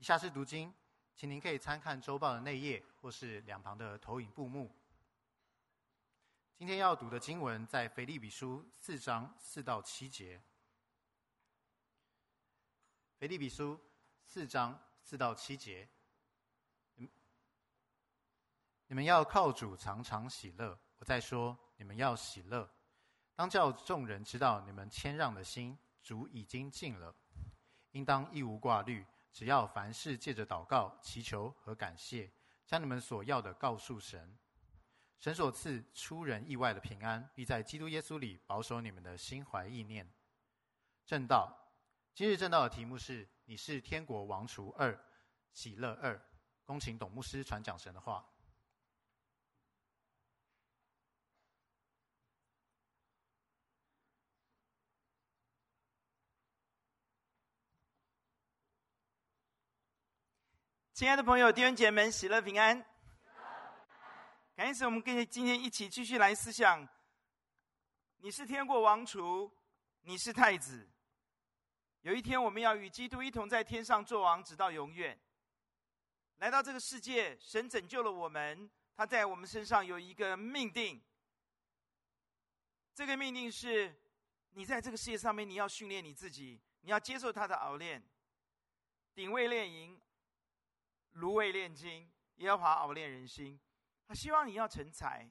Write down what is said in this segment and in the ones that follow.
以下是读经，请您可以参看周报的内页或是两旁的投影布幕。今天要读的经文在腓立比书四章四到七节。腓立比书四章四到七节，你们要靠主常常喜乐。我再说，你们要喜乐。当叫众人知道你们谦让的心，主已经尽了。应当一无挂虑，只要凡事借着祷告、祈求和感谢，将你们所要的告诉神。神所赐出人意外的平安，必在基督耶稣里保守你们的心怀意念。正道，今日正道的题目是“你是天国王厨二，喜乐二”。恭请董牧师传讲神的话。亲爱的朋友、弟兄姐妹们，喜乐平安。感谢我们跟今天一起继续来思想。你是天国王储，你是太子。有一天，我们要与基督一同在天上作王，直到永远。来到这个世界，神拯救了我们，他在我们身上有一个命定。这个命定是：你在这个世界上面，你要训练你自己，你要接受他的熬炼，顶位炼营，炉未炼金，耶和华熬炼人心。他希望你要成才，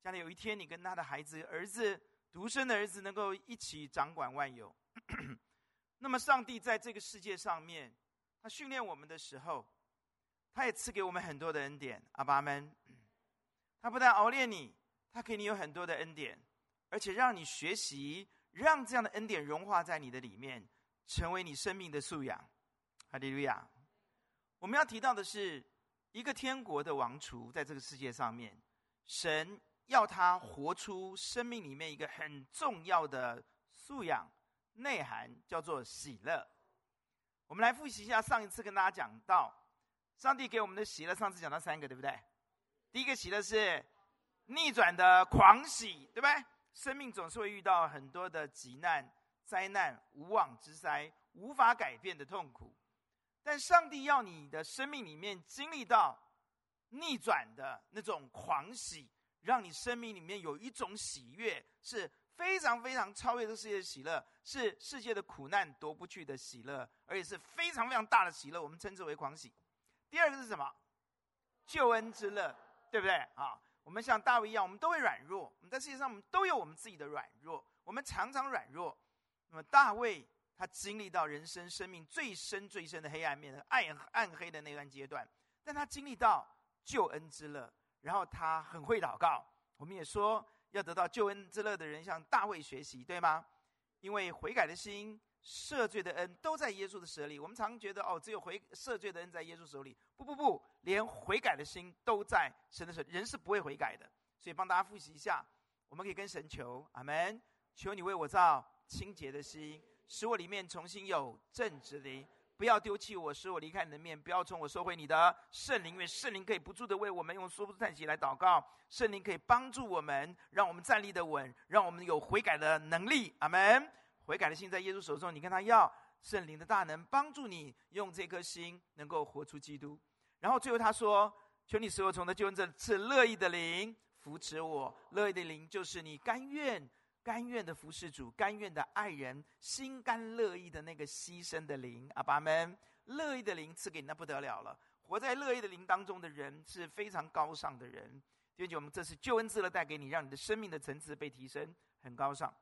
将来有一天你跟他的孩子、儿子、独生的儿子能够一起掌管万有。那么，上帝在这个世界上面，他训练我们的时候，他也赐给我们很多的恩典。阿爸们，他不但熬炼你，他给你有很多的恩典，而且让你学习，让这样的恩典融化在你的里面，成为你生命的素养。哈利路亚！我们要提到的是。一个天国的王储，在这个世界上面，神要他活出生命里面一个很重要的素养内涵，叫做喜乐。我们来复习一下上一次跟大家讲到，上帝给我们的喜乐，上次讲到三个，对不对？第一个喜乐是逆转的狂喜，对不对？生命总是会遇到很多的急难、灾难、无妄之灾、无法改变的痛苦。但上帝要你的生命里面经历到逆转的那种狂喜，让你生命里面有一种喜悦，是非常非常超越这世界的喜乐，是世界的苦难夺不去的喜乐，而且是非常非常大的喜乐，我们称之为狂喜。第二个是什么？救恩之乐，对不对？啊，我们像大卫一样，我们都会软弱，我们在世界上我们都有我们自己的软弱，我们常常软弱。那么大卫。他经历到人生生命最深最深的黑暗面，暗暗黑的那段阶段，但他经历到救恩之乐，然后他很会祷告。我们也说，要得到救恩之乐的人向大卫学习，对吗？因为悔改的心、赦罪的恩都在耶稣的手里。我们常觉得哦，只有悔赦罪的恩在耶稣手里。不不不，连悔改的心都在神的手。人是不会悔改的，所以帮大家复习一下，我们可以跟神求，阿门，求你为我造清洁的心。使我里面重新有正直的灵，不要丢弃我，使我离开你的面，不要从我收回你的圣灵，因为圣灵可以不住的为我们用说不出叹息来祷告，圣灵可以帮助我们，让我们站立的稳，让我们有悔改的能力。阿门。悔改的心在耶稣手中，你跟他要圣灵的大能帮助你，用这颗心能够活出基督。然后最后他说：“求你使我从他救恩这次乐意的灵扶持我，乐意的灵就是你甘愿。”甘愿的服侍主，甘愿的爱人，心甘乐意的那个牺牲的灵，阿爸们，乐意的灵赐给你，那不得了了。活在乐意的灵当中的人是非常高尚的人。弟兄姐，我们这是救恩之乐带给你，让你的生命的层次被提升，很高尚。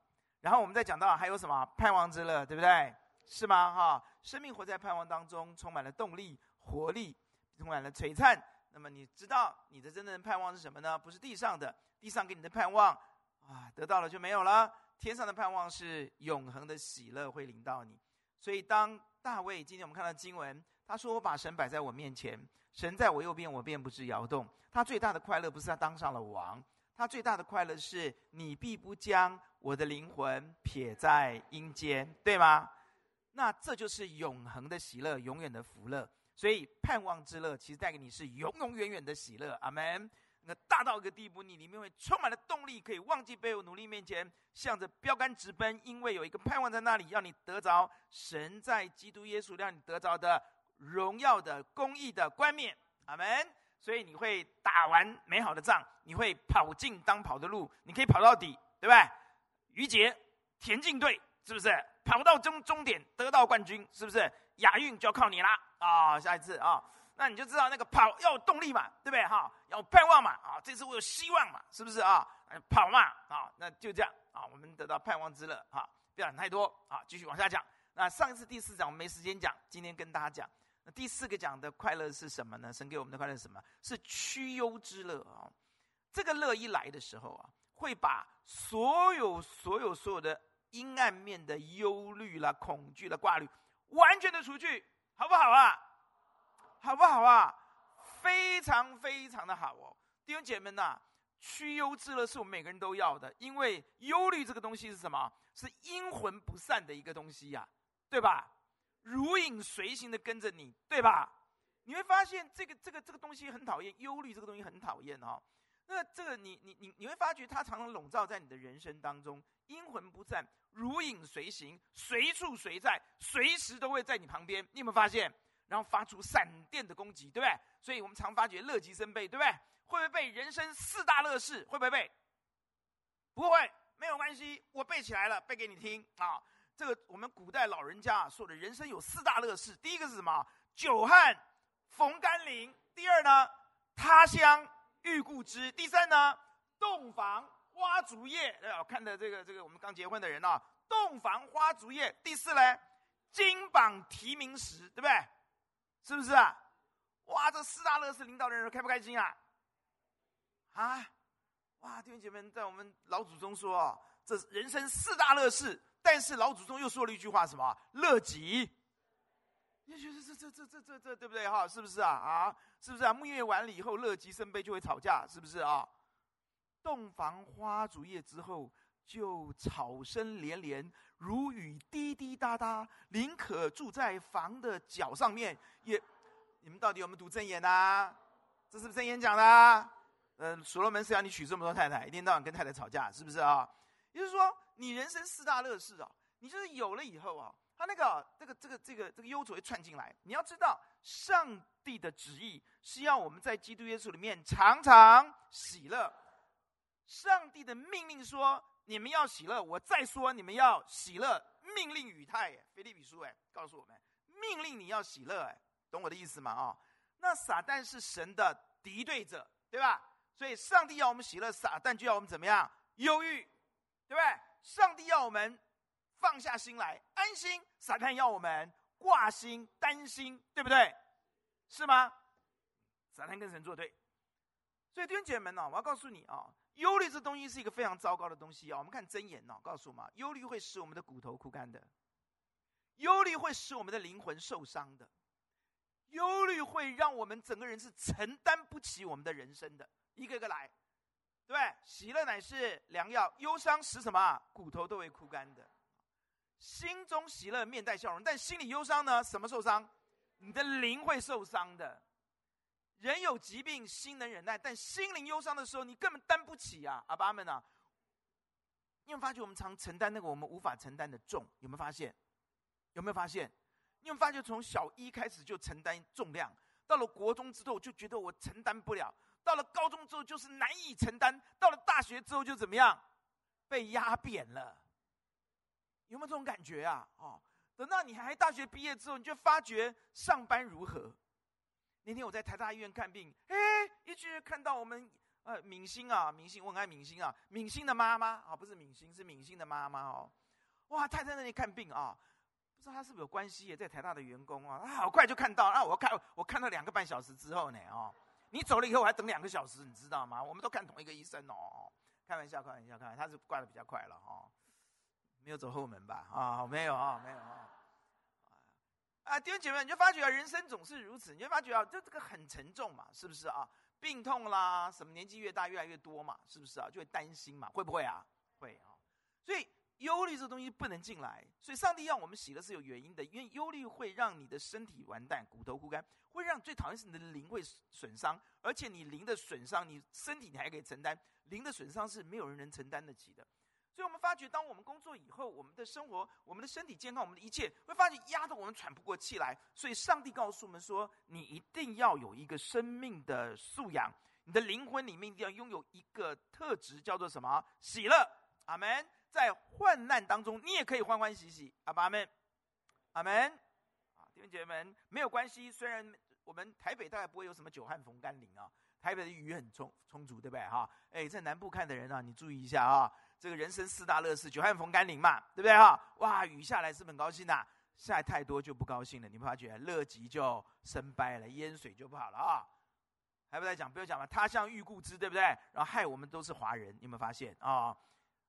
然后我们再讲到还有什么盼望之乐，对不对？是吗？哈，生命活在盼望当中，充满了动力、活力，充满了璀璨。那么你知道你的真正的盼望是什么呢？不是地上的，地上给你的盼望。啊，得到了就没有了。天上的盼望是永恒的喜乐会临到你。所以，当大卫今天我们看到经文，他说：“我把神摆在我面前，神在我右边，我便不致摇动。”他最大的快乐不是他当上了王，他最大的快乐是你必不将我的灵魂撇在阴间，对吗？那这就是永恒的喜乐，永远的福乐。所以，盼望之乐其实带给你是永永远远的喜乐。阿门。那大到一个地步，你里面会充满了动力，可以忘记背后，努力面前，向着标杆直奔，因为有一个盼望在那里，让你得着神在基督耶稣让你得着的荣耀的、公义的冠冕。阿门。所以你会打完美好的仗，你会跑进当跑的路，你可以跑到底，对吧？于杰田径队是不是跑到终终点得到冠军？是不是亚运就要靠你啦？啊、下一次啊、那你就知道那个跑要有动力嘛，对不对？哈，要盼望嘛，啊、这次我有希望嘛，是不是啊？跑嘛，啊、那就这样啊、我们得到盼望之乐哈，不要想太多啊，继续往下讲。那上一次第四讲我们没时间讲，今天跟大家讲。那第四个讲的快乐是什么呢？神给我们的快乐是什么？是屈忧之乐啊、哦！这个乐一来的时候啊，会把所有、所有、所有的阴暗面的忧虑啦、恐惧啦、挂虑，完全的除去，好不好啊？好不好啊？非常非常的好哦！弟兄姐妹们呐、啊，屈忧之乐是我们每个人都要的，因为忧虑这个东西是什么？是阴魂不散的一个东西呀、对吧？如影随形的跟着你，对吧？你会发现这个这个这个东西很讨厌，忧虑这个东西很讨厌哦。那这个你你你你会发觉它常常笼罩在你的人生当中，阴魂不散，如影随形，随处随在，随时都会在你旁边。你有没有发现？然后发出闪电的攻击，对不对？所以我们常发觉乐极生悲，对不对？会不会背人生四大乐事？会不会背？不会，没有关系，我背起来了，背给你听啊。这个我们古代老人家说的人生有四大乐事，第一个是什么？久旱逢甘霖。第二呢，他乡遇故知。第三呢，洞房花烛夜。我看的这个这个我们刚结婚的人啊，洞房花烛夜。第四呢，金榜题名时，对不对？是不是啊？哇，这四大乐事领导的人开不开心啊？啊，哇，弟兄姐妹，在我们老祖宗说，这人生四大乐事。但是老祖宗又说了一句话，什么？乐极。你觉得这这这这这这对不对哈？是不是啊？啊，是不是啊？蜜月完了以后，乐极生悲就会吵架，是不是啊？洞房花烛夜之后，就草声连连，如雨滴滴答答，宁可住在房的角上面，也。你们到底有没有读正言呐？这是不是正言讲的？嗯，所罗门是要你娶这么多太太，一天到晚跟太太吵架，是不是啊？也就是说。你人生四大乐事啊，你就是有了以后啊，他那个这个这个这个这个忧愁会窜进来。你要知道，上帝的旨意是要我们在基督耶稣里面常常喜乐。上帝的命令说：“你们要喜乐。”我再说：“你们要喜乐。”命令语态，腓立比书哎，告诉我们，命令你要喜乐哎，懂我的意思吗？啊，那撒旦是神的敌对者，对吧？所以上帝要我们喜乐，撒旦就要我们怎么样？忧郁，对不对？上帝要我们放下心来安心，撒旦要我们挂心担心，对不对？是吗？撒旦跟神作对，所以弟兄姐妹们呢，我要告诉你啊，忧虑这东西是一个非常糟糕的东西啊。我们看箴言呢，告诉我们，忧虑会使我们的骨头枯干的，忧虑会使我们的灵魂受伤的，忧虑会让我们整个人是承担不起我们的人生的，一个一个来。对，喜乐乃是良药，忧伤使什么？骨头都会枯干的。心中喜乐，面带笑容，但心里忧伤呢？什么受伤？你的灵会受伤的。人有疾病，心能忍耐，但心灵忧伤的时候，你根本担不起啊！阿爸们啊，你有没有发觉我们常承担那个我们无法承担的重？有没有发现？有没有发现？你有没有发觉从小一开始就承担重量，到了国中之后就觉得我承担不了。到了高中之后就是难以承担，到了大学之后就怎么样，被压扁了。有没有这种感觉啊？哦，等到你还大学毕业之后，你就发觉上班如何？那天我在台大医院看病，哎，一直看到我们呃敏星啊，敏星，我很爱敏星啊，敏星的妈妈啊，不是敏星，是敏星的妈妈哦。哇，太在那里看病啊，不知道她是不是有关系也在台大的员工啊，她好快就看到啊，我看我看到两个半小时之后呢，哦。你走了以后，我还等两个小时，你知道吗？我们都看同一个医生哦。开玩笑，开玩笑，开玩笑，他是挂的比较快了哦。没有走后门吧？啊，没有啊，没有啊。啊，弟兄姐妹，你就发觉啊，人生总是如此，你就发觉啊，这这个很沉重嘛，是不是啊？病痛啦，什么年纪越大越来越多嘛，是不是啊？就会担心嘛，会不会啊？会啊。所以忧虑这东西不能进来，所以上帝要我们喜乐是有原因的，因为忧虑会让你的身体完蛋，骨头枯干。会让最讨厌是你的灵会损伤，而且你灵的损伤，你身体你还可以承担，灵的损伤是没有人能承担得起的。所以我们发觉，当我们工作以后，我们的生活、我们的身体健康、我们的一切，会发觉压得我们喘不过气来。所以，上帝告诉我们说：“你一定要有一个生命的素养，你的灵魂里面一定要拥有一个特质，叫做什么？喜乐。”阿门。在患难当中，你也可以欢欢喜喜。阿爸，阿门。阿门。啊，弟兄姐妹们，没有关系。虽然我们台北大概不会有什么久旱逢甘霖啊，台北的雨很充充足，对不对？哈，哎，在南部看的人啊，你注意一下啊。这个人生四大乐事，久旱逢甘霖嘛，对不对哈？哇，雨下来是很高兴的、下太多就不高兴了。你们发觉乐极就生悲了，淹水就不好了啊。还不再讲，不用讲了。他乡遇故知，对不对？然后害我们都是华人，你有没有发现啊？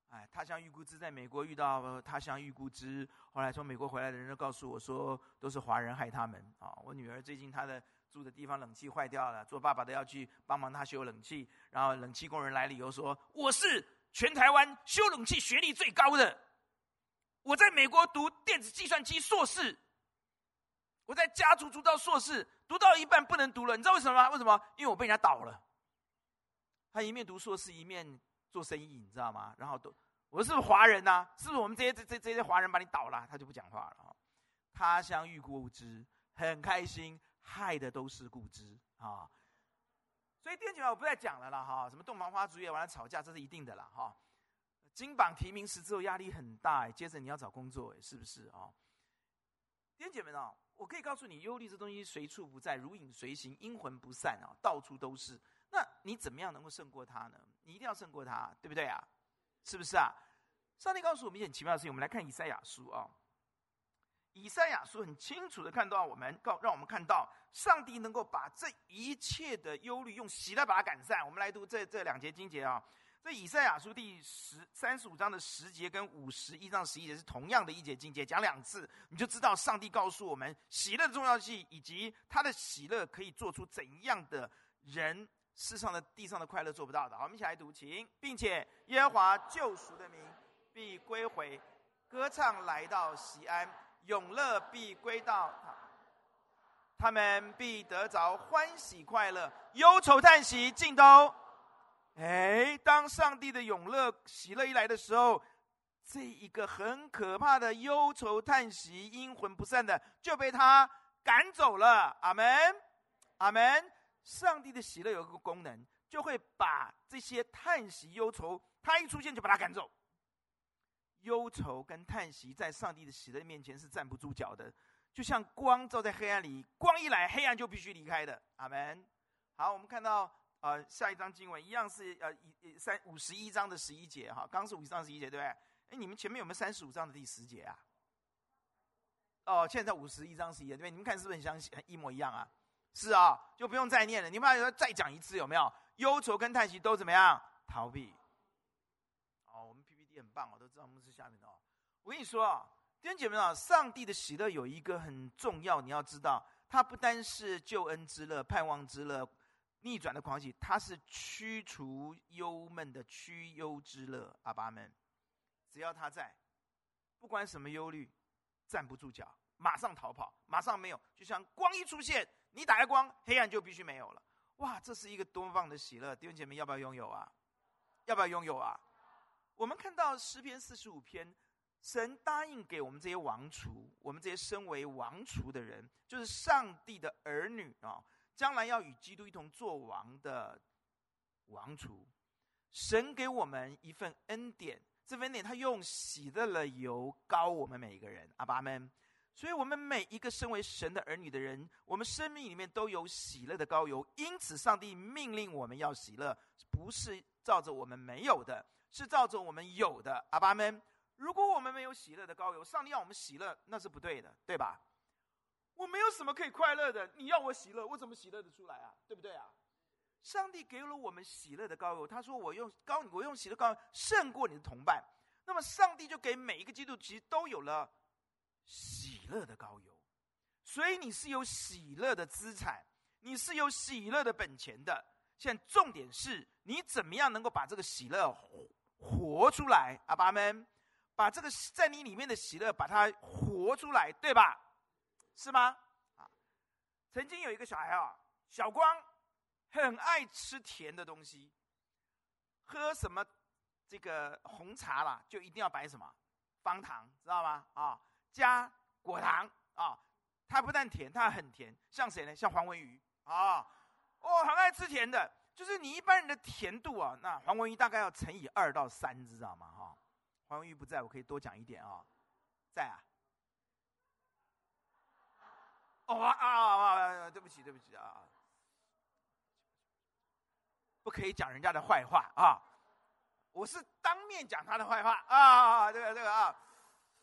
哎，他乡遇故知，在美国遇到他乡遇故知，后来从美国回来的人都告诉我说，都是华人害他们啊。我女儿最近她的住的地方冷气坏掉了，做爸爸的要去帮忙她修冷气，然后冷气工人来了以后说，我是。全台湾修冷气学历最高的，我在美国读电子计算机硕士，我在家族读到硕士，读到一半不能读了，你知道为什么吗？为什么？因为我被人家倒了。他一面读硕士，一面做生意，你知道吗？然后都，我是不是华人呐、是不是我们这些这这这些华人把你倒了？他就不讲话了。他乡遇故知，很开心，害的都是故知啊。所以电竞我不再讲了啦哈，什么洞房花烛夜完了吵架，这是一定的啦哈。金榜题名时之后压力很大，接着你要找工作，是不是啊？弟姐妹们，我可以告诉你，忧虑这东西随处不在，如影随形，阴魂不散啊，到处都是。那你怎么样能够胜过它呢？你一定要胜过它，对不对啊？是不是啊？上帝告诉我们一件奇妙的事情，我们来看以赛亚书啊。以赛亚书很清楚的看到我们告，让我们看到上帝能够把这一切的忧虑用喜乐把它赶散。我们来读这这两节经节啊，这以赛亚书第十三十五章的十节跟五十一章十一节是同样的一节经节，讲两次，你就知道上帝告诉我们喜乐的重要性，以及他的喜乐可以做出怎样的人世上的地上的快乐做不到的。好，我们一起来读，请，并且耶和华救赎的名必归回，歌唱来到西安。永乐必归到他，他们必得着欢喜快乐，忧愁叹息尽都。哎，当上帝的永乐喜乐一来的时候，这一个很可怕的忧愁叹息、阴魂不散的就被他赶走了。阿门，阿门。上帝的喜乐有一个功能，就会把这些叹息、忧愁，他一出现就把他赶走。忧愁跟叹息在上帝的喜乐面前是站不住脚的，就像光照在黑暗里，光一来，黑暗就必须离开的。阿门。好，我们看到呃下一章经文一样是呃一三五十一章的十一节哈，刚是五十章十一节对不对？哎，你们前面有没有三十五章的第十节啊？哦，现在五十一章十一节对不对？你们看是不是很相，一模一样啊？是啊，就不用再念了。你们要再讲一次有没有？忧愁跟叹息都怎么样？逃避。我都知道牧师下面的哦。我跟你说啊，弟兄姐妹啊，上帝的喜乐有一个很重要，你要知道，它不单是救恩之乐、盼望之乐、逆转的狂喜，它是驱除忧闷的驱忧之乐。阿爸们，只要他在，不管什么忧虑，站不住脚，马上逃跑，马上没有，就像光一出现，你打开光，黑暗就必须没有了。哇，这是一个多么棒的喜乐！弟兄姐妹，要不要拥有啊？要不要拥有啊？我们看到诗篇四十五篇，神答应给我们这些王储，我们这些身为王储的人，就是上帝的儿女啊，将来要与基督一同做王的王储。神给我们一份恩典，这份恩典他用喜乐的油膏我们每一个人，阿爸们。所以我们每一个身为神的儿女的人，我们生命里面都有喜乐的膏油。因此，上帝命令我们要喜乐，不是照着我们没有的。是照着我们有的，阿爸们。如果我们没有喜乐的膏油，上帝要我们喜乐，那是不对的，对吧？我没有什么可以快乐的，你要我喜乐，我怎么喜乐得出来啊？对不对啊？上帝给了我们喜乐的膏油，他说我用膏，我用喜乐膏油胜过你的同伴。那么上帝就给每一个基督徒都有了喜乐的膏油，所以你是有喜乐的资产，你是有喜乐的本钱的。现在重点是你怎么样能够把这个喜乐活出来，阿爸们，把这个在你里面的喜乐，把它活出来，对吧？是吗？啊，曾经有一个小孩啊，小光，很爱吃甜的东西，喝什么这个红茶啦，就一定要摆什么方糖，知道吗？啊，加果糖啊，它不但甜，它很甜。像谁呢？像黄文瑜啊，哦，很爱吃甜的。就是你一般人的甜度啊，那黄文玉大概要乘以二到三，知道吗？哈，黄文玉不在，我可以多讲一点啊，在啊。哦啊啊啊！对不起，对不起啊，不可以讲人家的坏话啊。我是当面讲他的坏话啊，这个这个啊，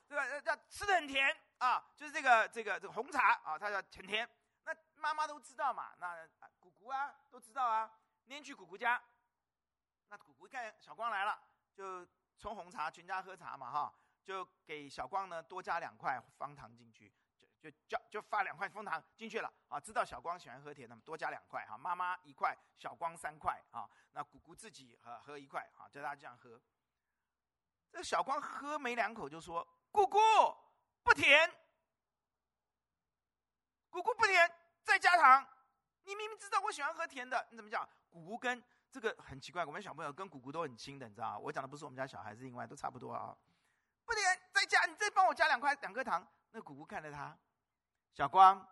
这个叫吃的很甜啊，就是这个这个这个红茶啊，它叫很甜。那妈妈都知道嘛，那姑姑啊都知道啊。那天去姑姑家，那姑姑一看小光来了，就冲红茶，全家喝茶嘛哈，就给小光呢多加两块方糖进去，就就就就发两块方糖进去了啊。知道小光喜欢喝甜的嘛，多加两块哈。妈妈一块，小光三块啊。那姑姑自己喝喝一块啊，叫他这样喝。这小光喝没两口就说：“姑姑不甜，姑姑不甜，再加糖。你明明知道我喜欢喝甜的，你怎么讲？”姑姑跟这个很奇怪，我们小朋友跟姑姑都很亲的，你知道？我讲的不是我们家小孩，是另外都差不多啊。不甜，再加，你再帮我加两块两颗糖。那姑姑看着他，小光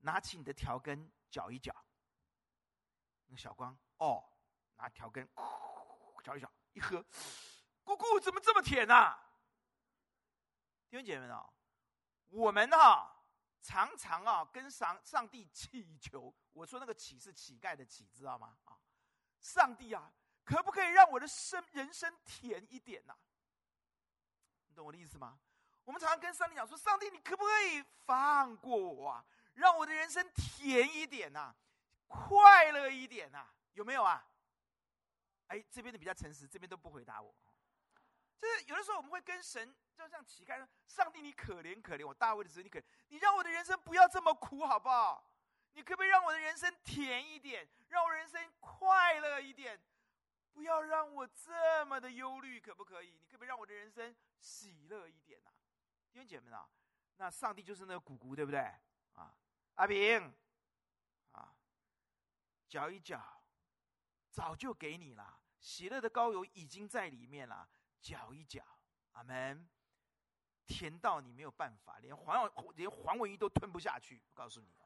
拿起你的调羹搅一搅。那小光哦，拿调羹搅一搅，一喝，姑姑怎么这么甜啊？弟姐妹们啊，我们哈。常常啊，跟上上帝祈求。我说那个乞是乞丐的乞，知道吗？啊，上帝啊，可不可以让我的生人生甜一点呐、你懂我的意思吗？我们常常跟上帝讲说，上帝，你可不可以放过我啊？让我的人生甜一点呐、快乐一点呐、有没有啊？哎，这边的比较诚实，这边都不回答我。就是有的时候我们会跟神就像乞丐说：“上帝，你可怜可怜我大卫的时候，你可你让我的人生不要这么苦，好不好？你可不可以让我的人生甜一点，让我人生快乐一点，不要让我这么的忧虑，可不可以？你可不可以让我的人生喜乐一点呐、啊？弟兄姐妹啊，那上帝就是那个姑姑，对不对？啊，阿平，啊，搅一搅，早就给你了，喜乐的膏油已经在里面了。”搅一搅，阿门。甜到你没有办法，连黄连黄文鱼都吞不下去。我告诉你啊，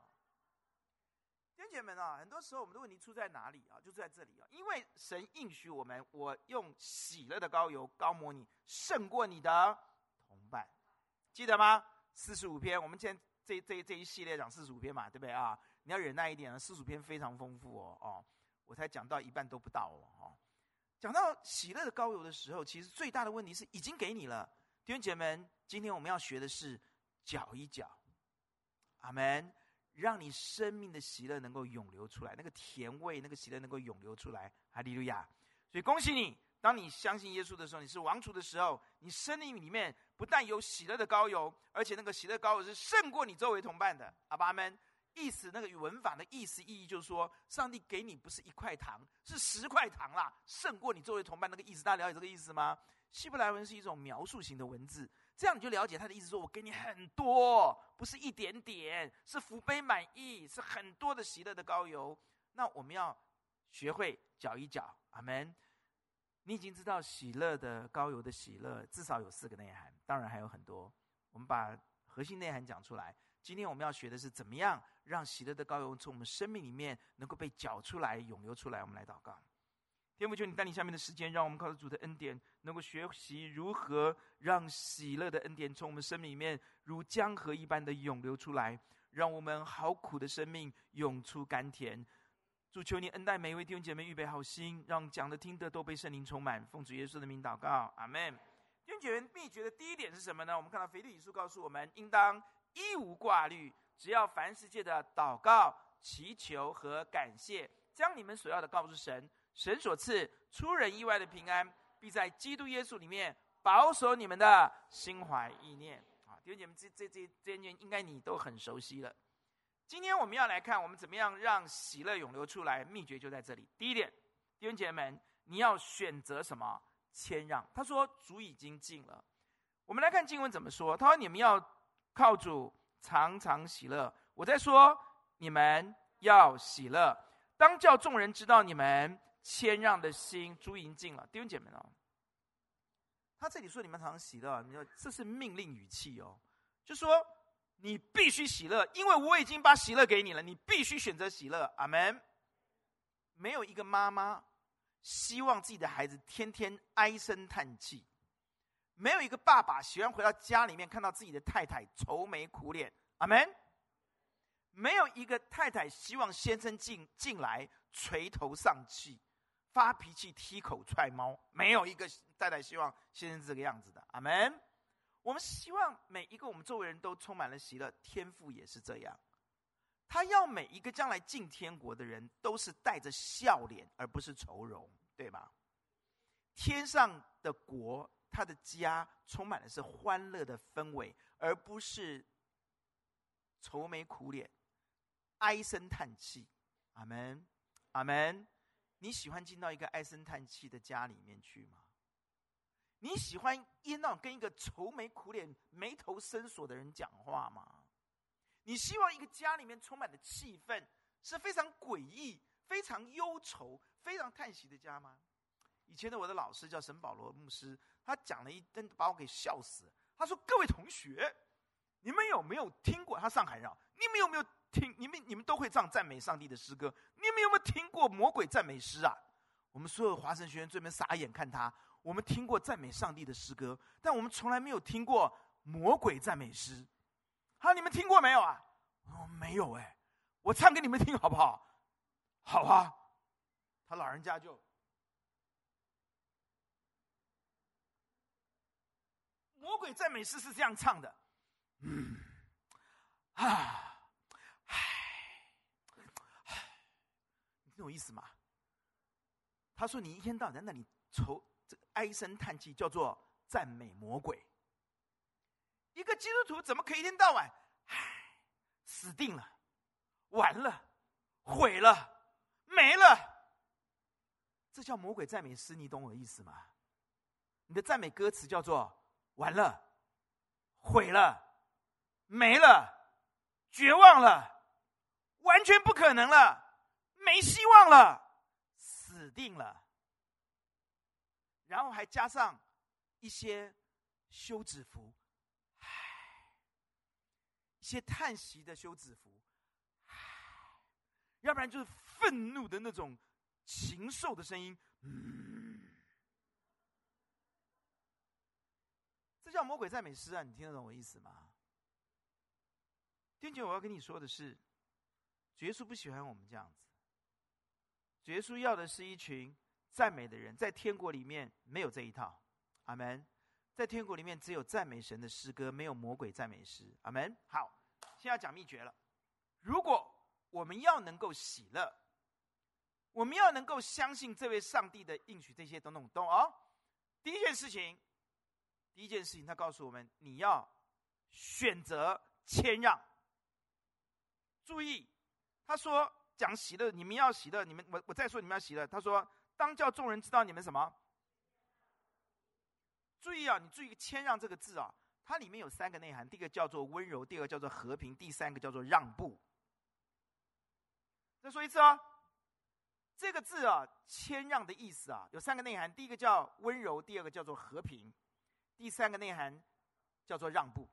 弟兄姐们啊，很多时候我们的问题出在哪里啊？就在这里啊，因为神应许我们，我用喜乐的膏油膏抹你，胜过你的同伴，记得吗？四十五篇，我们今天这这这一系列讲四十五篇嘛，对不对啊？你要忍耐一点啊，四十五篇非常丰富哦哦，我才讲到一半都不到哦哦。讲到喜乐的膏油的时候，其实最大的问题是已经给你了，弟兄姐妹们，今天我们要学的是搅一搅，阿门，让你生命的喜乐能够涌流出来，那个甜味，那个喜乐能够涌流出来，哈利路亚！所以恭喜你，当你相信耶稣的时候，你是王储的时候，你生命里面不但有喜乐的膏油，而且那个喜乐膏油是胜过你周围同伴的，阿爸们。意思那个语文法的意思意义就是说，上帝给你不是一块糖，是十块糖啦，胜过你作为同伴那个意思。大家了解这个意思吗？希伯来文是一种描述型的文字，这样你就了解他的意思。说我给你很多，不是一点点，是福杯满溢，是很多的喜乐的膏油。那我们要学会搅一搅，阿门。你已经知道喜乐的膏油的喜乐至少有四个内涵，当然还有很多。我们把核心内涵讲出来。今天我们要学的是怎么样让喜乐的高油从我们生命里面能够被搅出来、涌流出来。我们来祷告，天父，求你带领下面的时间，让我们靠着主的恩典，能够学习如何让喜乐的恩典从我们生命里面如江河一般的涌流出来，让我们好苦的生命涌出甘甜。主，求你恩待每一位弟兄姐妹，预备好心，让讲的听的都被圣灵充满。奉主耶稣的名祷告，阿门。弟兄姐妹，秘诀的第一点是什么呢？我们看到腓立比书告诉我们，应当。一无挂虑，只要凡世界的祷告、祈求和感谢，将你们所要的告诉神。神所赐出人意外的平安，必在基督耶稣里面保守你们的心怀意念。啊，弟兄姐妹，这这这这些应该你都很熟悉了。今天我们要来看，我们怎么样让喜乐涌流出来？秘诀就在这里。第一点，弟兄姐妹们，你要选择什么？谦让。他说：“主已经尽了。”我们来看经文怎么说。他说：“你们要。”靠主常常喜乐。我在说，你们要喜乐，当叫众人知道你们谦让的心，主已经尽了。弟兄姐妹哦，他这里说你们常常喜乐，你说这是命令语气哦，就说你必须喜乐，因为我已经把喜乐给你了，你必须选择喜乐。阿门。没有一个妈妈希望自己的孩子天天唉声叹气，没有一个爸爸喜欢回到家里面看到自己的太太愁眉苦脸。阿门。没有一个太太希望先生进进来垂头丧气、发脾气、踢口踹猫。没有一个太太希望先生这个样子的。阿门。我们希望每一个我们周围人都充满了喜乐，天赋也是这样。他要每一个将来进天国的人都是带着笑脸，而不是愁容，对吧？天上的国，他的家充满的是欢乐的氛围，而不是愁眉苦脸。唉声叹气，阿门，阿门。你喜欢进到一个唉声叹气的家里面去吗？你喜欢一那跟一个愁眉苦脸、眉头深锁的人讲话吗？你希望一个家里面充满的气氛是非常诡异、非常忧愁、非常叹息的家吗？以前的我的老师叫沈保罗牧师，他讲了一顿，把我给笑死。他说：“各位同学，你们有没有听过他上海人？你们有没有？”听你们，你们都会唱赞美上帝的诗歌。你们有没有听过魔鬼赞美诗啊？我们所有华神学院这边傻眼看他。我们听过赞美上帝的诗歌，但我们从来没有听过魔鬼赞美诗。好，你们听过没有啊？没有哎。我唱给你们听好不好？好啊。他老人家就魔鬼赞美诗是这样唱的。嗯啊。有意思吗？他说：“你一天到晚在那里愁，这个唉声叹气，叫做赞美魔鬼。一个基督徒怎么可以一天到晚，唉，死定了，完了，毁了，没了？这叫魔鬼赞美诗，你懂我的意思吗？你的赞美歌词叫做完了，毁了，没了，绝望了，完全不可能了。”没希望了，死定了。然后还加上一些休止符，唉，一些叹息的休止符，唉，要不然就是愤怒的那种禽兽的声音，嗯，叫魔鬼赞美诗啊！你听得懂我意思吗？弟兄，我要跟你说的是，耶稣不喜欢我们这样子。耶稣要的是一群赞美的人，在天国里面没有这一套，阿门。在天国里面只有赞美神的诗歌，没有魔鬼赞美诗，阿门。好，现在讲秘诀了。如果我们要能够喜乐，我们要能够相信这位上帝的应许，这些都懂懂哦。第一件事情，第一件事情，他告诉我们，你要选择谦让。注意，他说。讲喜乐，你们要喜乐。你们，我我再说，你们要喜乐。他说：“当叫众人知道你们什么？注意啊，你注意‘谦让’这个字啊，它里面有三个内涵。第一个叫做温柔，第二个叫做和平，第三个叫做让步。再说一次啊，这个字啊，‘谦让’的意思啊，有三个内涵。第一个叫温柔，第二个叫做和平，第三个内涵叫做让步。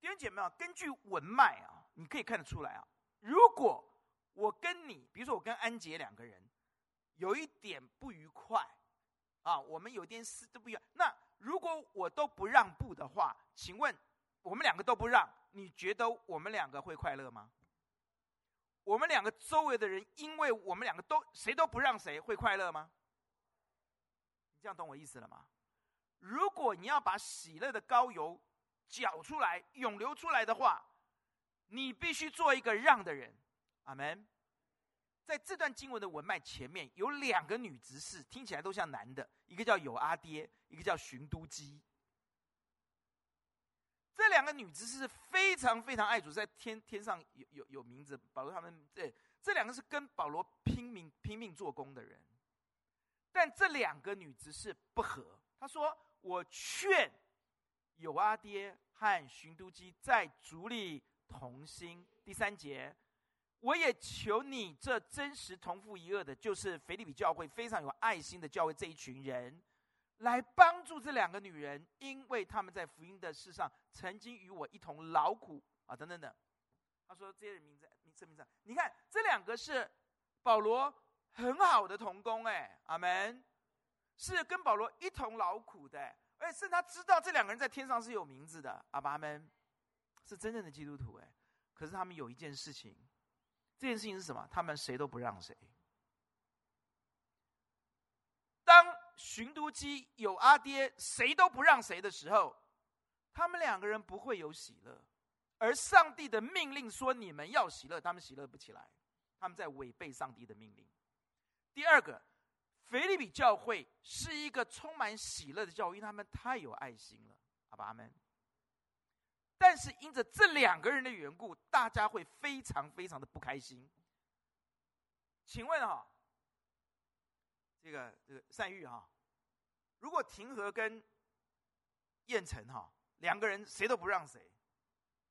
弟兄姐妹啊，根据文脉啊，你可以看得出来啊。”如果我跟你，比如说我跟安杰两个人有一点不愉快，啊，我们有点事都不一样。那如果我都不让步的话，请问我们两个都不让，你觉得我们两个会快乐吗？我们两个周围的人，因为我们两个都谁都不让谁，会快乐吗？你这样懂我意思了吗？如果你要把喜乐的膏油搅出来，涌流出来的话。你必须做一个让的人，阿门。在这段经文的文脉前面有两个女执事，听起来都像男的，一个叫有阿爹，一个叫寻都基。这两个女执事是非常非常爱主，在天天上有有有名字。保罗他们这这两个是跟保罗拼命拼命做工的人，但这两个女执事不和。他说：“我劝有阿爹和寻都基在主里。”同心。第三节，我也求你这真实同父一轭的，就是腓立比教会非常有爱心的教会这一群人，来帮助这两个女人，因为他们在福音的事上曾经与我一同劳苦啊，等等等。他说这些人名字，名字名字，你看这两个是保罗很好的同工，哎，阿门，是跟保罗一同劳苦的，而且是他知道这两个人在天上是有名字的，阿门，是真正的基督徒，哎，可是他们有一件事情，这件事情是什么？他们谁都不让谁。当寻都基有阿爹，谁都不让谁的时候，他们两个人不会有喜乐。而上帝的命令说你们要喜乐，他们喜乐不起来，他们在违背上帝的命令。第二个，腓利比教会是一个充满喜乐的教会，因为他们太有爱心了，好吧，阿们。但是因着这两个人的缘故，大家会非常非常的不开心。请问哈？这个这个善玉哈，如果庭和跟燕城哈两个人谁都不让谁，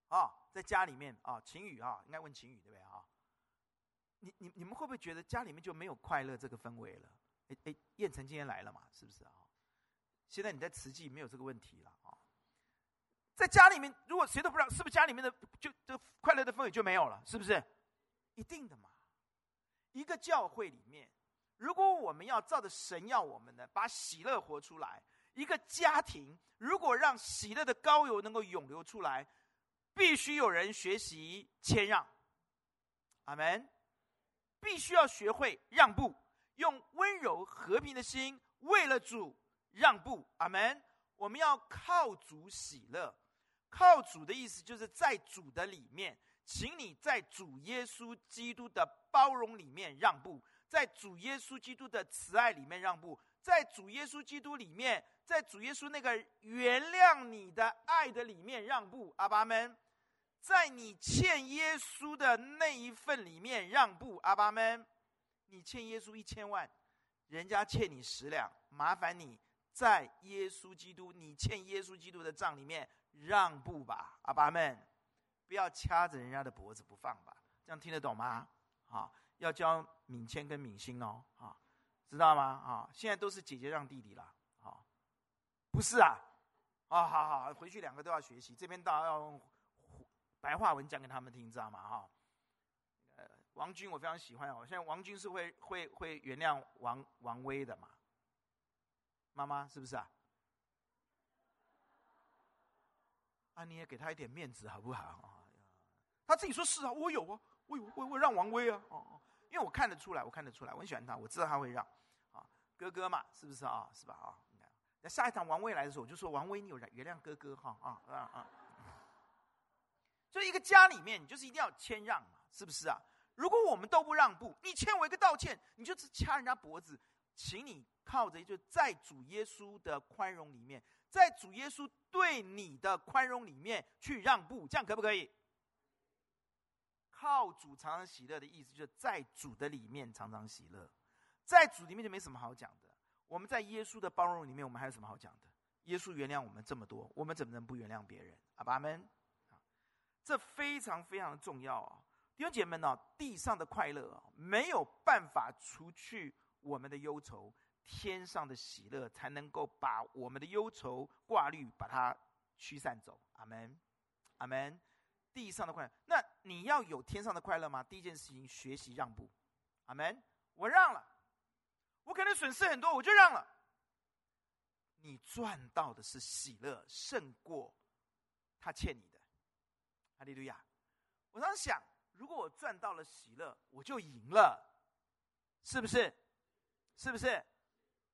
啊，在家里面啊，晴雨哈，应该问晴雨对不对哈？你你你们会不会觉得家里面就没有快乐这个氛围了？哎哎，彦辰今天来了嘛？是不是啊？现在你在慈济没有这个问题了啊？在家里面，如果谁都不让，是不是家里面的就这快乐的氛围就没有了？是不是？一定的嘛。一个教会里面。如果我们要照着神要我们的，把喜乐活出来，一个家庭如果让喜乐的膏油能够涌流出来，必须有人学习谦让。阿门。必须要学会让步，用温柔和平的心为了主让步。阿门。我们要靠主喜乐，靠主的意思就是在主的里面，请你在主耶稣基督的包容里面让步。在主耶稣基督的慈爱里面让步，在主耶稣基督里面，在主耶稣那个原谅你的爱的里面让步，阿爸们，在你欠耶稣的那一份里面让步，阿爸们，你欠耶稣一千万，人家欠你十两，麻烦你在耶稣基督你欠耶稣基督的账里面让步吧，阿爸们，不要掐着人家的脖子不放吧，这样听得懂吗？好。要教敏谦跟敏欣哦，啊，知道吗？啊，现在都是姐姐让弟弟了，啊，不是啊，啊，好好，回去两个都要学习，这边大家要用白话文讲给他们听，知道吗？哈，王军我非常喜欢哦，现在王军是会会会原谅王王威的嘛？妈妈是不是啊？啊，你也给他一点面子好不好？他自己说是啊，我有啊，我有，我我让王威啊，哦。因为我看得出来，我看得出来，我很喜欢他，我知道他会让，啊，哥哥嘛，是不是啊？是吧？啊，那下一场王威来的时候，我就说王威，你有原谅哥哥哈啊啊啊！所以一个家里面，你就是一定要谦让嘛，是不是啊？如果我们都不让步，你欠我一个道歉，你就只掐人家脖子，请你靠着就在主耶稣的宽容里面，在主耶稣对你的宽容里面去让步，这样可不可以？靠主常常喜乐的意思，就是在主的里面常常喜乐，在主里面就没什么好讲的。我们在耶稣的包容里面，我们还有什么好讲的？耶稣原谅我们这么多，我们怎么能不原谅别人？阿爸们，这非常非常重要啊！弟兄姐妹们，地上的快乐没有办法除去我们的忧愁，天上的喜乐才能够把我们的忧愁挂虑把它驱散走。阿门，阿门。地上的快乐，那你要有天上的快乐吗？第一件事情，学习让步。阿门。我让了，我可能损失很多，我就让了。你赚到的是喜乐，胜过他欠你的。哈利路亚。我常想，如果我赚到了喜乐，我就赢了，是不是？是不是？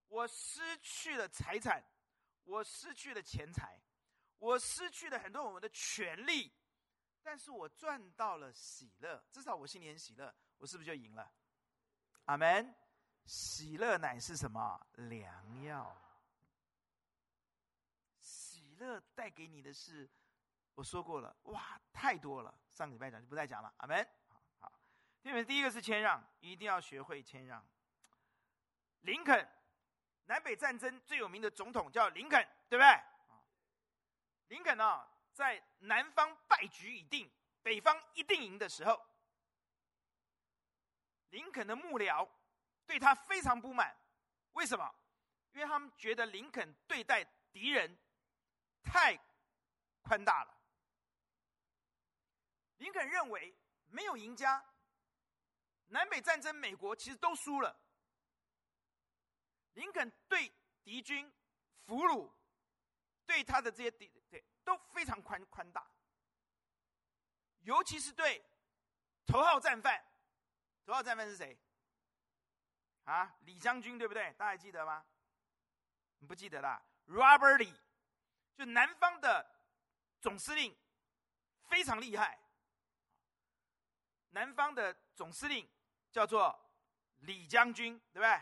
我失去了财产，我失去了钱财，我失去了很多我们的权利。但是我赚到了喜乐，至少我心里很喜乐，我是不是就赢了？阿门。喜乐乃是什么？良药。喜乐带给你的是，我说过了，哇，太多了。上个礼拜讲就不再讲了。阿门。好，因为第一个是谦让，一定要学会谦让。林肯，南北战争最有名的总统叫林肯，对不对？林肯呢？在南方败局已定，北方一定赢的时候，林肯的幕僚对他非常不满。为什么？因为他们觉得林肯对待敌人太宽大了。林肯认为没有赢家，南北战争美国其实都输了。林肯对敌军俘虏，对他的这些敌对都非常宽宽大，尤其是对头号战犯。头号战犯是谁？啊，李将军对不对？大家还记得吗？你不记得啦？Robert Lee，就南方的总司令，非常厉害。南方的总司令叫做李将军，对不对？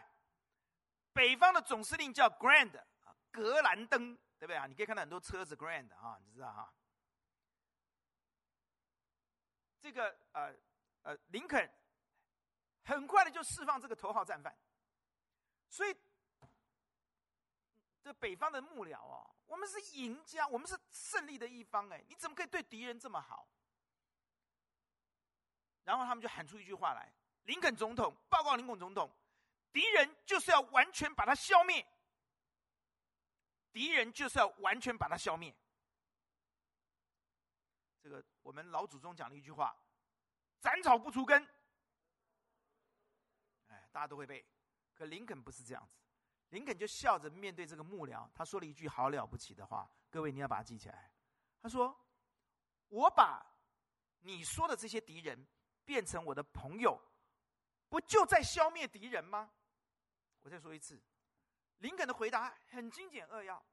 北方的总司令叫 Grand 啊，格兰登，对不对啊？你可以看到很多车子 Grand 啊，你知道哈？这个呃呃，林肯很快的就释放这个头号战犯，所以这北方的幕僚哦，我们是赢家，我们是胜利的一方，哎，你怎么可以对敌人这么好？然后他们就喊出一句话来：“林肯总统报告，林肯总统，敌人就是要完全把他消灭。敌人就是要完全把他消灭。”这个我们老祖宗讲了一句话：“斩草不除根。”哎，大家都会背。可林肯不是这样子，林肯就笑着面对这个幕僚，他说了一句好了不起的话，各位你要把它记起来。他说：“我把你说的这些敌人。”变成我的朋友，不就在消灭敌人吗？我再说一次，林肯的回答很精简扼要。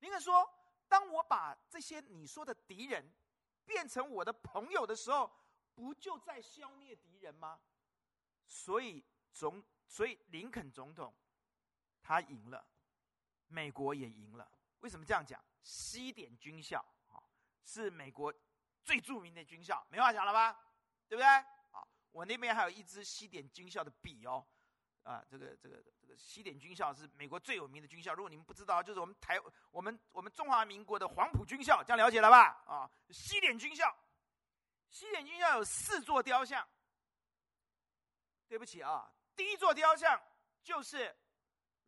林肯说：“当我把这些你说的敌人变成我的朋友的时候，不就在消灭敌人吗？”所以总，所以林肯总统他赢了，美国也赢了。为什么这样讲？西点军校啊，是美国最著名的军校，没话讲了吧？对不对？啊，我那边还有一支西点军校的笔哦，啊，这个这个这个西点军校是美国最有名的军校。如果你们不知道，就是我们台我们我们中华民国的黄埔军校，这样了解了吧？啊，西点军校，西点军校有四座雕像。对不起啊，第一座雕像就是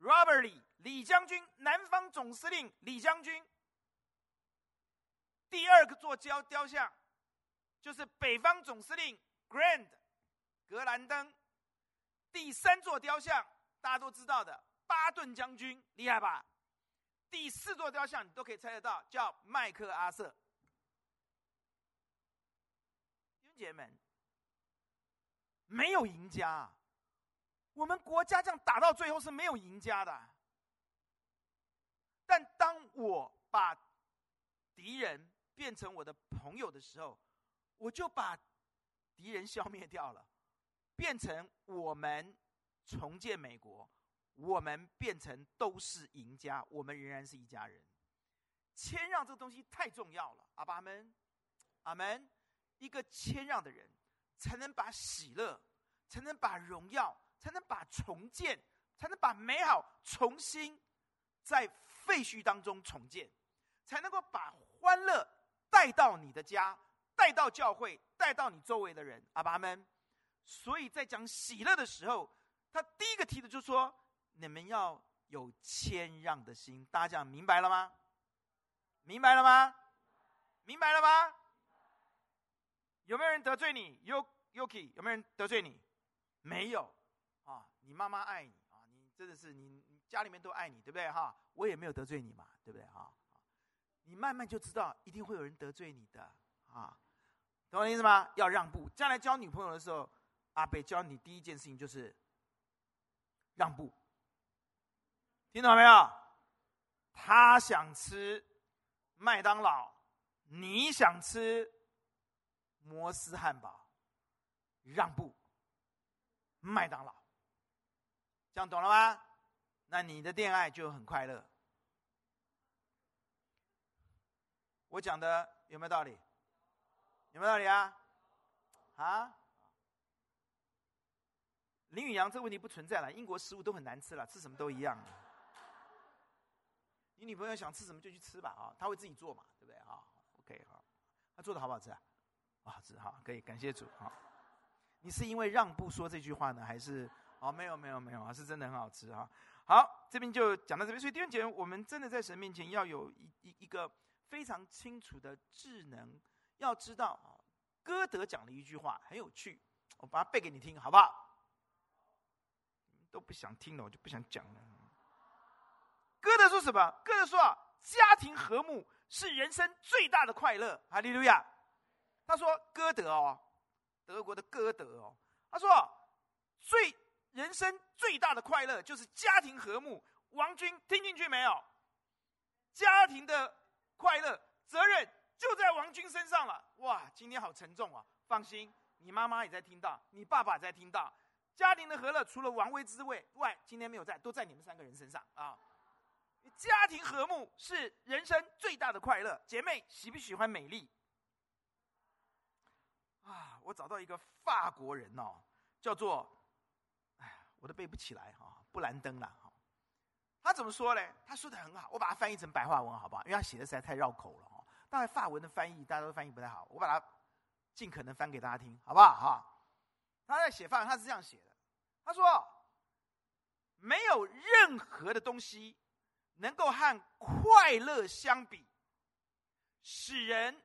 Robert Lee 李将军，南方总司令李将军。第二个座雕雕像。就是北方总司令 Grand 格兰登，第三座雕像大家都知道的巴顿将军厉害吧？第四座雕像你都可以猜得到，叫麦克阿瑟。弟兄姐妹们，没有赢家，我们国家这样打到最后是没有赢家的。但当我把敌人变成我的朋友的时候，我就把敌人消灭掉了，变成我们重建美国，我们变成都是赢家，我们仍然是一家人。谦让这个东西太重要了，阿爸阿门，阿门。一个谦让的人，才能把喜乐，才能把荣耀，才能把重建，才能把美好重新在废墟当中重建，才能够把欢乐带到你的家。带到教会，带到你周围的人，阿爸们。所以在讲喜乐的时候，他第一个提的就是说：你们要有谦让的心。大家讲明白了吗？明白了吗？明白了吗？有没有人得罪你？Yuki，有没有人得罪你？没有啊，你妈妈爱你啊，你真的是你，你家里面都爱你，对不对哈？我也没有得罪你嘛，对不对哈？你慢慢就知道，一定会有人得罪你的啊。懂我的意思吗？要让步。将来交女朋友的时候，阿北教你第一件事情就是让步。听懂没有？他想吃麦当劳，你想吃摩斯汉堡，让步。麦当劳，这样懂了吗？那你的恋爱就很快乐。我讲的有没有道理？有没有道理啊？啊？林宇阳，这个问题不存在了。英国食物都很难吃了，吃什么都一样。你女朋友想吃什么就去吃吧，啊，她会自己做嘛，对不对啊？OK，好，她做的好不好吃啊？好吃哈，可以感谢主啊。你是因为让步说这句话呢，还是？哦，没有没有没有啊，是真的很好吃啊。好，这边就讲到这边。所以弟兄姐妹，我们真的在神面前要有一一一个非常清楚的智能，要知道啊，歌德讲了一句话很有趣，我把它背给你听，好不好？都不想听了，我就不想讲了。歌德说什么？歌德说啊，家庭和睦是人生最大的快乐。哈利路亚。他说歌德哦，德国的歌德哦，他说最。人生最大的快乐就是家庭和睦。王军听进去没有？家庭的快乐责任就在王军身上了。哇，今天好沉重啊！放心，你妈妈也在听到，你爸爸也在听到。家庭的和乐除了王威之外，外今天没有在，都在你们三个人身上啊。家庭和睦是人生最大的快乐。姐妹喜不喜欢美丽？啊，我找到一个法国人哦，叫做。哎我都背不起来哈，布兰登了哈。他怎么说呢？他说的很好，我把它翻译成白话文好不好？因为他写的实在太绕口了大概法文的翻译大家都翻译不太好，我把它尽可能翻给大家听，好不好？哈。他在写法文，他是这样写的：他说，没有任何的东西能够和快乐相比，使人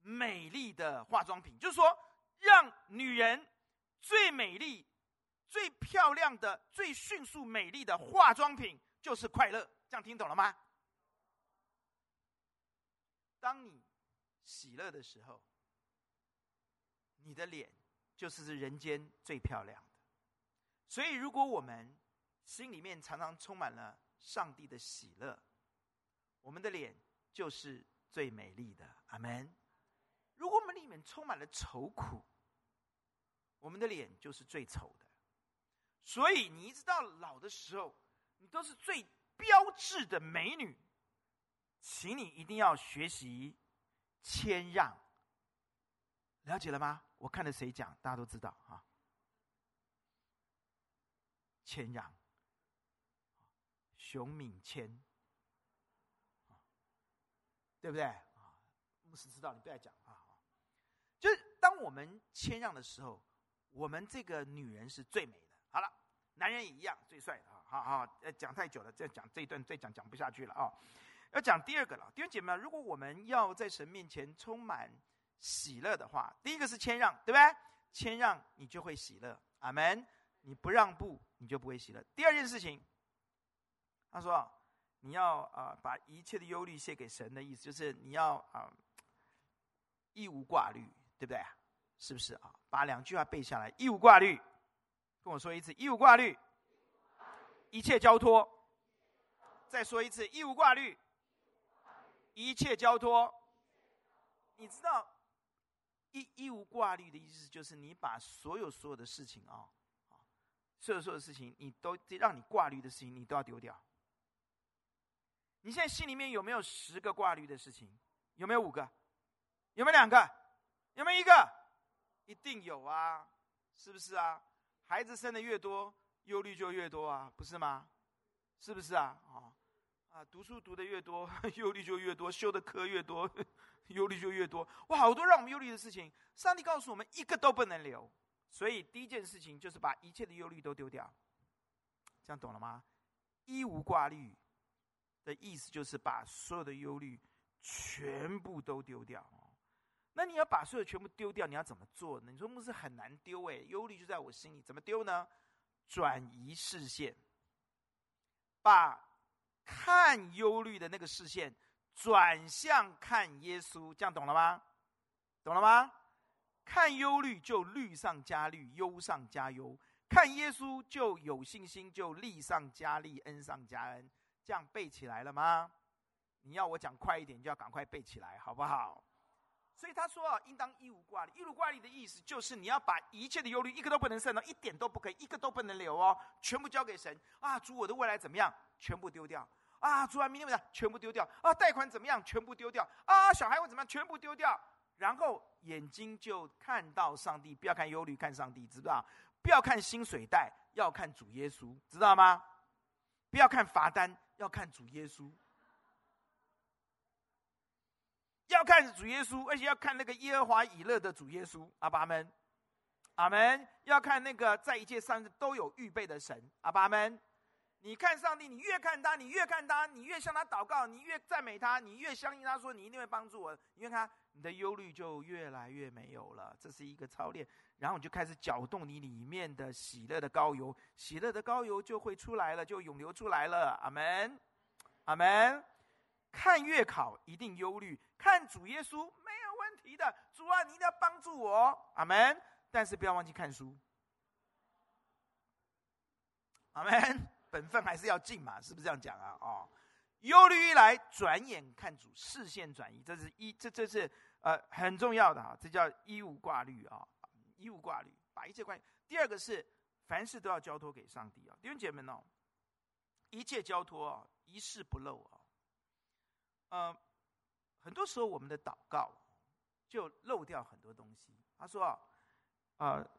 美丽的化妆品，就是说，让女人最美丽。最漂亮的、最迅速美丽的化妆品就是快乐，这样听懂了吗？当你喜乐的时候，你的脸就是人间最漂亮的。所以，如果我们心里面常常充满了上帝的喜乐，我们的脸就是最美丽的。阿门。如果我们里面充满了愁苦，我们的脸就是最丑的。所以你一直到老的时候，你都是最标致的美女，请你一定要学习谦让，了解了吗？我看着谁讲，大家都知道啊。谦让，熊敏谦，对不对？啊，牧师知道，你不要讲啊。就是当我们谦让的时候，我们这个女人是最美的。好了，男人也一样，最帅的！好好，讲太久了，再讲这一段，再讲讲不下去了啊！要讲第二个了，弟兄姐妹，如果我们要在神面前充满喜乐的话，第一个是谦让，对不对？谦让你就会喜乐，阿门。你不让步，你就不会喜乐。第二件事情，他说你要啊、把一切的忧虑卸给神的意思，就是你要啊、呃，一无挂虑，对不对？是不是啊？把两句话背下来，一无挂虑。跟我说一次，一无挂虑，一切交托。再说一次，一无挂虑，一切交托。你知道，一一无挂虑的意思就是你把所有所有的事情啊，所有所有的事情，你都让你挂虑的事情，你都要丢掉。你现在心里面有没有十个挂虑的事情？有没有五个？有没有两个？有没有一个？一定有啊，是不是啊？孩子生的越多，忧虑就越多啊，不是吗？是不是啊？啊啊，读书读的越多，忧虑就越多；修的课越多，忧虑就越多。哇，好多让我们忧虑的事情，上帝告诉我们一个都不能留。所以第一件事情就是把一切的忧虑都丢掉。这样懂了吗？一无挂虑的意思就是把所有的忧虑全部都丢掉。那你要把所有全部丢掉，你要怎么做呢？你说牧师很难丢哎，忧虑就在我心里，怎么丢呢？转移视线，把看忧虑的那个视线转向看耶稣，这样懂了吗？懂了吗？看忧虑就虑上加虑，忧上加忧；看耶稣就有信心，就利上加利，恩上加恩。这样背起来了吗？你要我讲快一点，就要赶快背起来，好不好？所以他说啊，应当一无挂虑。一无挂虑的意思就是你要把一切的忧虑一个都不能剩哦，一点都不可以，一个都不能留哦，全部交给神啊！主，我的未来怎么样？全部丢掉啊！主啊，明天怎么样？全部丢掉啊！贷款怎么样？全部丢掉啊！小孩会怎么样？全部丢掉。然后眼睛就看到上帝，不要看忧虑，看上帝，知道？不要看薪水袋，要看主耶稣，知道吗？不要看罚单，要看主耶稣。要看主耶稣，而且要看那个耶和华以勒的主耶稣。阿爸们，阿门。要看那个在一切上都有预备的神。阿爸们，你看上帝，你越看他，你越看他，你越向他祷告，你越赞美他，你越相信他说你一定会帮助我。你看他，你的忧虑就越来越没有了。这是一个操练，然后你就开始搅动你里面的喜乐的膏油，喜乐的膏油就会出来了，就涌流出来了。阿门，阿门。看月考一定忧虑，看主耶稣没有问题的。主啊，你一定要帮助我。阿门。但是不要忘记看书。阿门。本分还是要尽嘛，是不是这样讲啊？哦，忧虑一来，转眼看主，视线转移，这是一，这这是呃很重要的啊，这叫一无挂虑啊，一无挂虑，把一切关。第二个是凡事都要交托给上帝啊，弟兄姐妹们哦，一切交托啊，一事不漏啊。呃，很多时候我们的祷告就漏掉很多东西。他说啊，呃。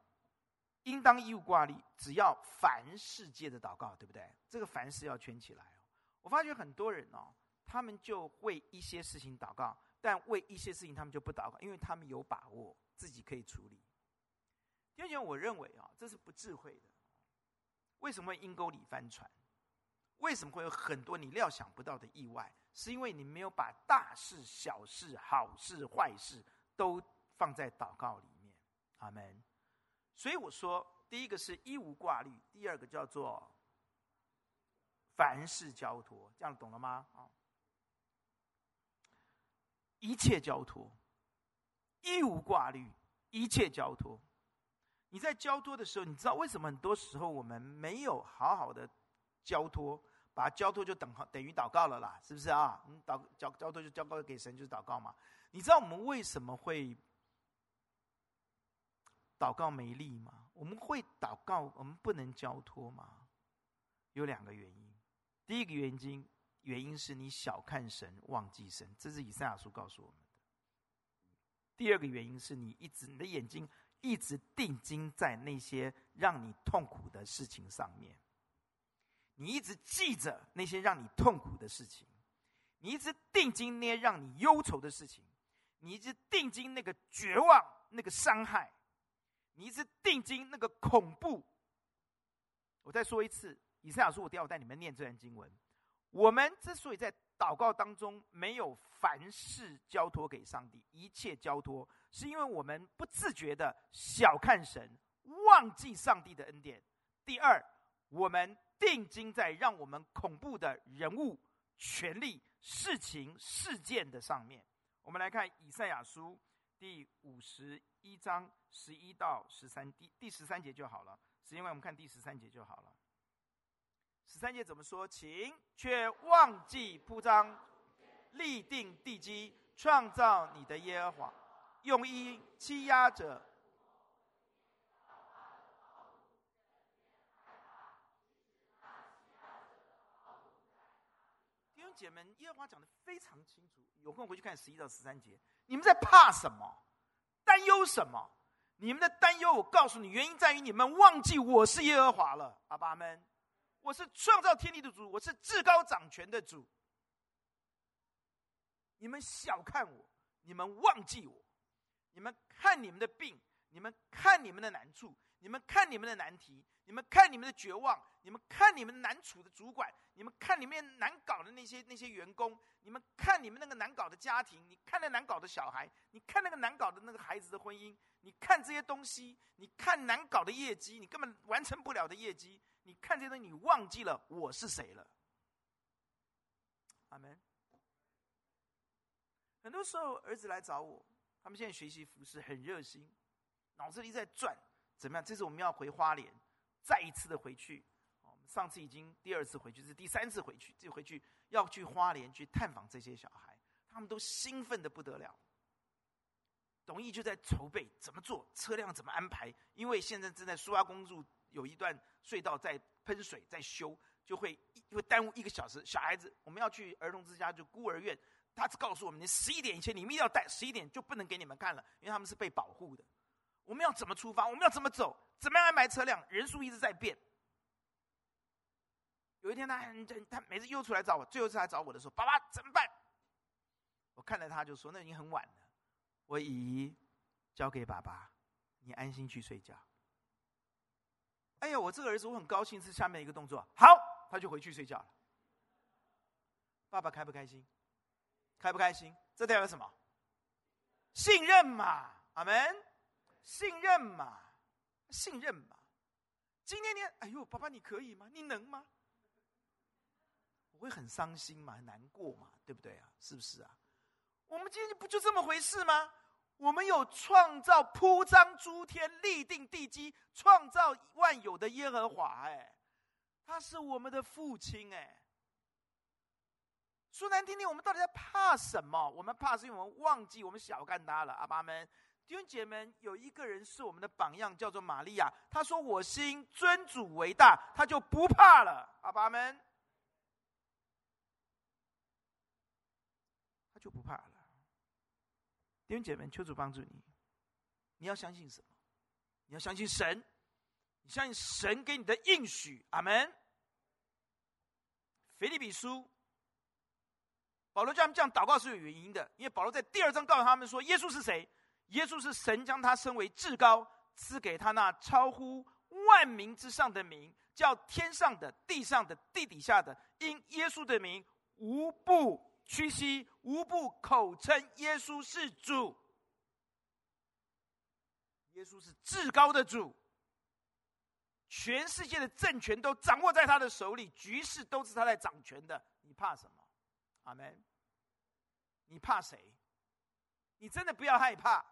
应当义务挂虑，只要凡事借着祷告，对不对？这个凡事要圈起来哦。我发觉很多人哦，他们就为一些事情祷告，但为一些事情他们就不祷告，因为他们有把握自己可以处理。第二点，我认为啊，这是不智慧的。为什么阴沟里翻船？为什么会有很多你料想不到的意外？是因为你没有把大事、小事、好事、坏事都放在祷告里面。阿门。所以我说，第一个是一无挂虑，第二个叫做凡事交托，这样懂了吗？啊，一切交托，一无挂虑，一切交托。你在交托的时候，你知道为什么很多时候我们没有好好的交托，把交托就等等于祷告了啦，是不是啊？你祷交交托就交托给神，就是祷告嘛。你知道我们为什么会？祷告没力吗？我们会祷告，我们不能交托吗？有两个原因。第一个原因，原因是你小看神，忘记神，这是以赛亚书告诉我们的。第二个原因是你一直你的眼睛一直定睛在那些让你痛苦的事情上面，你一直记着那些让你痛苦的事情，你一直定睛那些让你忧愁的事情，你一直定睛那个绝望、那个伤害。你一直定睛那个恐怖。我再说一次，以赛亚书，我待会带你们念这段经文。我们之所以在祷告当中没有凡事交托给上帝，一切交托，是因为我们不自觉的小看神，忘记上帝的恩典。第二，我们定睛在让我们恐怖的人物、权力、事情、事件的上面。我们来看以赛亚书第五十一章。十一到十三，第第十三节就好了。是因为我们看第十三节就好了。十三节怎么说？请却忘记铺张，立定地基，创造你的耶和华，用一欺压者。弟兄姐妹，耶和华讲的非常清楚。有空回去看十一到十三节。你们在怕什么？担忧什么？你们的担忧，我告诉你，原因在于你们忘记我是耶和华了。阿爸们，我是创造天地的主，我是至高掌权的主。你们小看我，你们忘记我，你们看你们的病，你们看你们的难处，你们看你们的难题，你们看你们的绝望，你们看你们难处的主管，你们看里面难搞的那些那些员工，你们看你们那个难搞的家庭，你看那难搞的小孩，你看那个难搞的那个孩子的婚姻。你看这些东西，你看难搞的业绩，你根本完成不了的业绩，你看这些东西，你忘记了我是谁了。阿门。很多时候，儿子来找我，他们现在学习服事很热心，脑子里在转，怎么样？这次我们要回花莲，再一次的回去。我们上次已经第二次回去，是第三次回去，这回去要去花莲去探访这些小孩，他们都兴奋的不得了。董毅就在筹备怎么做，车辆怎么安排，因为现在正在苏花公路有一段隧道在喷水在修，就会会耽误一个小时。小孩子我们要去儿童之家就孤儿院，他只告诉我们，你十一点以前你们一定要带，十一点就不能给你们看了，因为他们是被保护的。我们要怎么出发？我们要怎么走？怎么样安排车辆？人数一直在变。有一天他很他每次又出来找我，最后一次来找我的时候，爸爸怎么办？我看着他就说，那已经很晚了。我姨交给爸爸，你安心去睡觉。哎呀，我这个儿子我很高兴，是下面一个动作。好，他就回去睡觉了。爸爸开不开心？开不开心？这代表什么？信任嘛，阿门。信任嘛，信任嘛。今天你，哎呦，爸爸你可以吗？你能吗？我会很伤心嘛，很难过嘛，对不对啊？是不是啊？我们今天不就这么回事吗？我们有创造、铺张诸天、立定地基、创造万有的耶和华，哎，他是我们的父亲，哎。说难听点，我们到底在怕什么？我们怕是因为我们忘记我们小看他了，阿爸们。弟兄姐妹，有一个人是我们的榜样，叫做玛利亚。他说：“我心尊主为大，他就不怕了。”阿爸们，他就不怕了。弟兄姐妹，求主帮助你。你要相信什么？你要相信神，你相信神给你的应许。阿门。腓立比书，保罗叫他们这样祷告是有原因的，因为保罗在第二章告诉他们说：“耶稣是谁？”耶稣是神将他升为至高，赐给他那超乎万民之上的名，叫天上的、地上的、地底下的，因耶稣的名，无不屈膝，无不口称耶稣是主。耶稣是至高的主，全世界的政权都掌握在他的手里，局势都是他在掌权的。你怕什么？阿门。你怕谁？你真的不要害怕。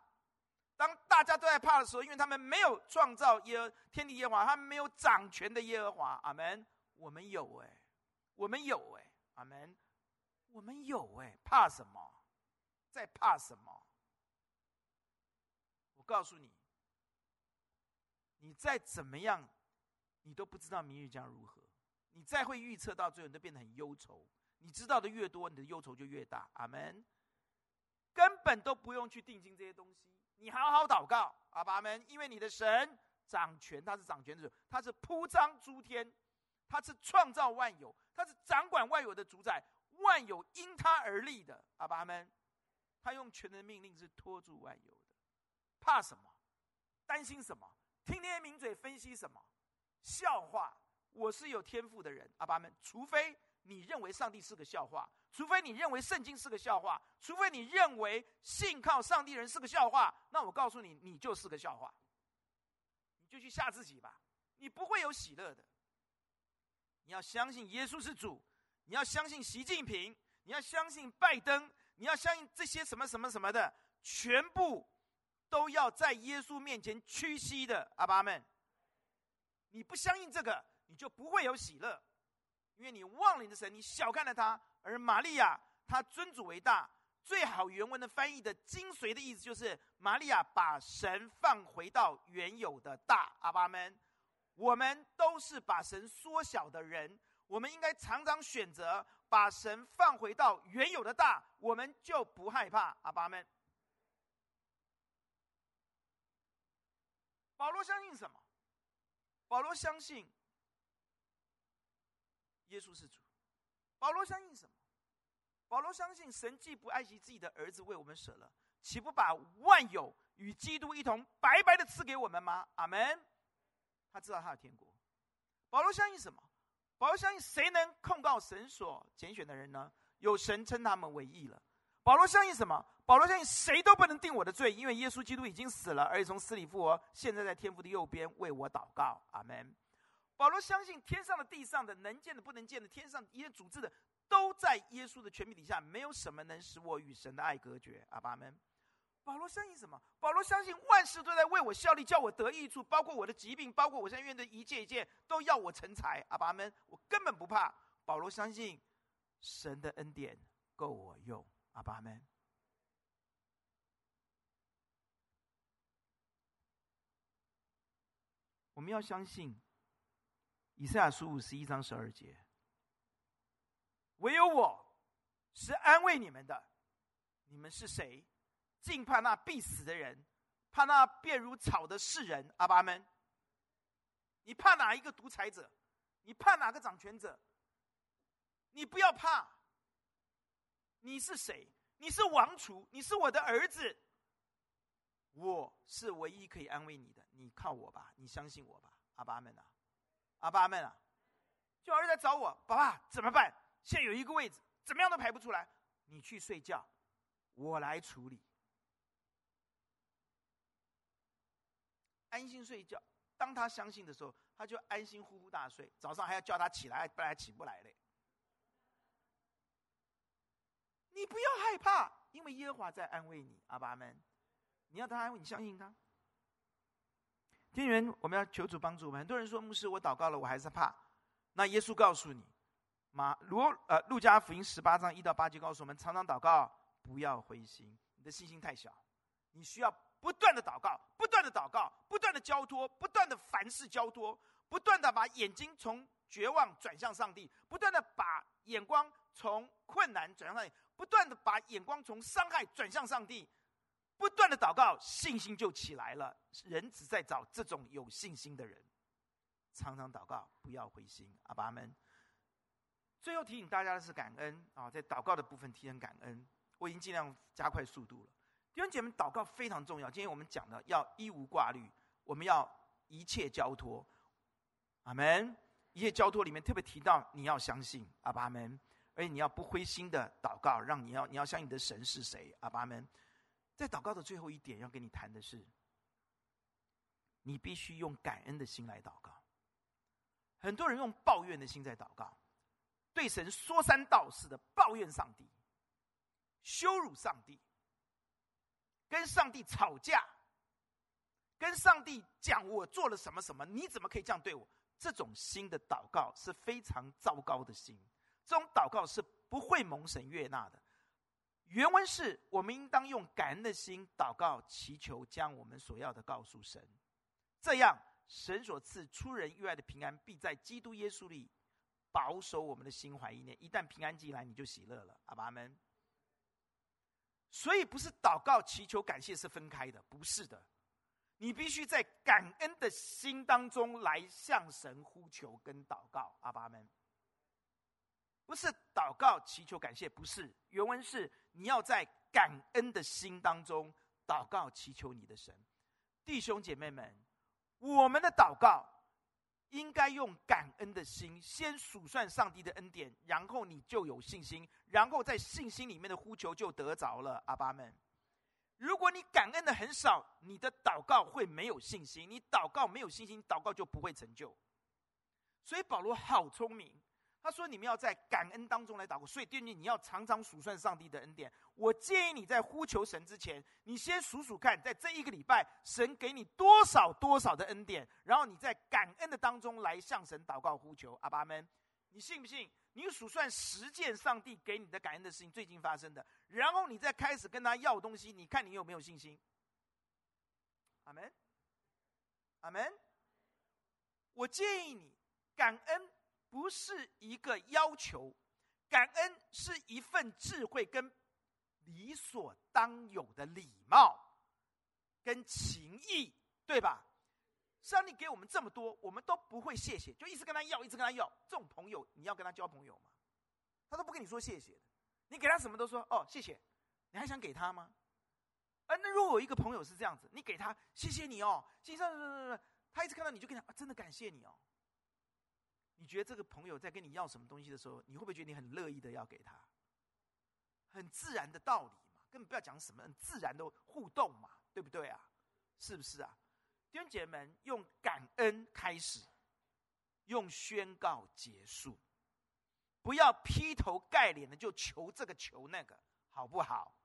当大家都在怕的时候，因为他们没有创造耶和天地耶和华，他们没有掌权的耶和华。阿门。我们有哎，我们有哎，阿门。我们有哎，怕什么？在怕什么？我告诉你，你再怎么样，你都不知道明日将如何。你再会预测到最后，你都变得很忧愁。你知道的越多，你的忧愁就越大。阿门。根本都不用去定睛这些东西。你好好祷告，阿爸们，因为你的神掌权，他是掌权者，他是铺张诸天，他是创造万有，他是掌管万有的主宰，万有因他而立的，阿爸们，他用权能命令是托住万有的，怕什么？担心什么？听那些名嘴分析什么？笑话！我是有天赋的人，阿爸们，除非。你认为上帝是个笑话，除非你认为圣经是个笑话，除非你认为信靠上帝人是个笑话，那我告诉你，你就是个笑话。你就去吓自己吧，你不会有喜乐的。你要相信耶稣是主，你要相信习近平，你要相信拜登，你要相信这些什么什么什么的，全部都要在耶稣面前屈膝的。阿爸们，你不相信这个，你就不会有喜乐。因为你忘了你的神，你小看了他。而玛利亚，她尊主为大。最好原文的翻译的精髓的意思就是：玛利亚把神放回到原有的大。阿爸们，我们都是把神缩小的人，我们应该常常选择把神放回到原有的大，我们就不害怕。阿爸们，保罗相信什么？保罗相信。耶稣是主，保罗相信什么？保罗相信神既不爱惜自己的儿子为我们舍了，岂不把万有与基督一同白白的赐给我们吗？阿门。他知道他的天国。保罗相信什么？保罗相信谁能控告神所拣选的人呢？有神称他们为义了。保罗相信什么？保罗相信谁都不能定我的罪，因为耶稣基督已经死了，而且从死里复活，现在在天父的右边为我祷告。阿门。保罗相信天上的、地上的、能见的、不能见的，天上一切组织的，都在耶稣的权柄底下，没有什么能使我与神的爱隔绝。阿爸们，保罗相信什么？保罗相信万事都在为我效力，叫我得益处，包括我的疾病，包括我现在愿的一切一切，都要我成才。阿爸们，我根本不怕。保罗相信神的恩典够我用。阿爸们，我们要相信。以赛亚书五十一章十二节，唯有我是安慰你们的。你们是谁？竟怕那必死的人，怕那变如草的世人。阿爸们，你怕哪一个独裁者？你怕哪个掌权者？你不要怕。你是谁？你是王储，你是我的儿子。我是唯一可以安慰你的。你靠我吧，你相信我吧。阿爸们啊。阿爸们啊，就儿子在找我，爸爸怎么办？现在有一个位置，怎么样都排不出来，你去睡觉，我来处理。安心睡觉。当他相信的时候，他就安心呼呼大睡。早上还要叫他起来，不然起不来嘞。你不要害怕，因为耶和华在安慰你，阿爸们。你要他安慰你，相信他。天元，我们要求主帮助我们。很多人说牧师，我祷告了，我还是怕。那耶稣告诉你，马罗呃路加福音十八章一到八节告诉我们，常常祷告，不要灰心。你的信心太小，你需要。不断的祷告，不断的祷告，不断的交托，不断的凡事交托，不断的把眼睛从绝望转向上帝，不断的把眼光从困难转向上帝，不断的把眼光从伤害转向上帝，不断的祷告，信心就起来了。人只在找这种有信心的人，常常祷告，不要灰心。阿爸们，最后提醒大家的是感恩啊，在祷告的部分提醒感恩，我已经尽量加快速度了。弟兄姐妹，祷告非常重要。今天我们讲的要一无挂虑，我们要一切交托。阿门。一切交托里面特别提到你要相信，阿爸们，而且你要不灰心的祷告，让你要你要相信你的神是谁，阿爸们。在祷告的最后一点要跟你谈的是，你必须用感恩的心来祷告。很多人用抱怨的心在祷告，对神说三道四的抱怨上帝，羞辱上帝。跟上帝吵架，跟上帝讲我做了什么什么，你怎么可以这样对我？这种心的祷告是非常糟糕的心，这种祷告是不会蒙神悦纳的。原文是我们应当用感恩的心祷告，祈求将我们所要的告诉神，这样神所赐出人意外的平安，必在基督耶稣里保守我们的心怀意念。一旦平安进来，你就喜乐了。阿爸们。所以不是祷告、祈求、感谢是分开的，不是的。你必须在感恩的心当中来向神呼求跟祷告，阿爸们。不是祷告、祈求、感谢，不是。原文是你要在感恩的心当中祷告、祈求你的神。弟兄姐妹们，我们的祷告。应该用感恩的心，先数算上帝的恩典，然后你就有信心，然后在信心里面的呼求就得着了。阿爸们，如果你感恩的很少，你的祷告会没有信心，你祷告没有信心，祷告就不会成就。所以保罗好聪明。他说：“你们要在感恩当中来祷告，所以弟兄，你要常常数算上帝的恩典。我建议你在呼求神之前，你先数数看，在这一个礼拜，神给你多少多少的恩典，然后你在感恩的当中来向神祷告呼求。阿爸们，你信不信？你数算十件上帝给你的感恩的事情，最近发生的，然后你再开始跟他要东西，你看你有没有信心？阿门，阿门。我建议你感恩。”不是一个要求，感恩是一份智慧跟理所当有的礼貌跟情谊，对吧？上帝给我们这么多，我们都不会谢谢，就一直跟他要，一直跟他要。这种朋友，你要跟他交朋友吗？他都不跟你说谢谢，你给他什么都说哦谢谢，你还想给他吗？啊那如果有一个朋友是这样子，你给他谢谢你哦，谢谢，他一直看到你就跟他啊，真的感谢你哦。你觉得这个朋友在跟你要什么东西的时候，你会不会觉得你很乐意的要给他？很自然的道理嘛，根本不要讲什么，很自然的互动嘛，对不对啊？是不是啊？弟兄姐妹们，用感恩开始，用宣告结束，不要劈头盖脸的就求这个求那个，好不好？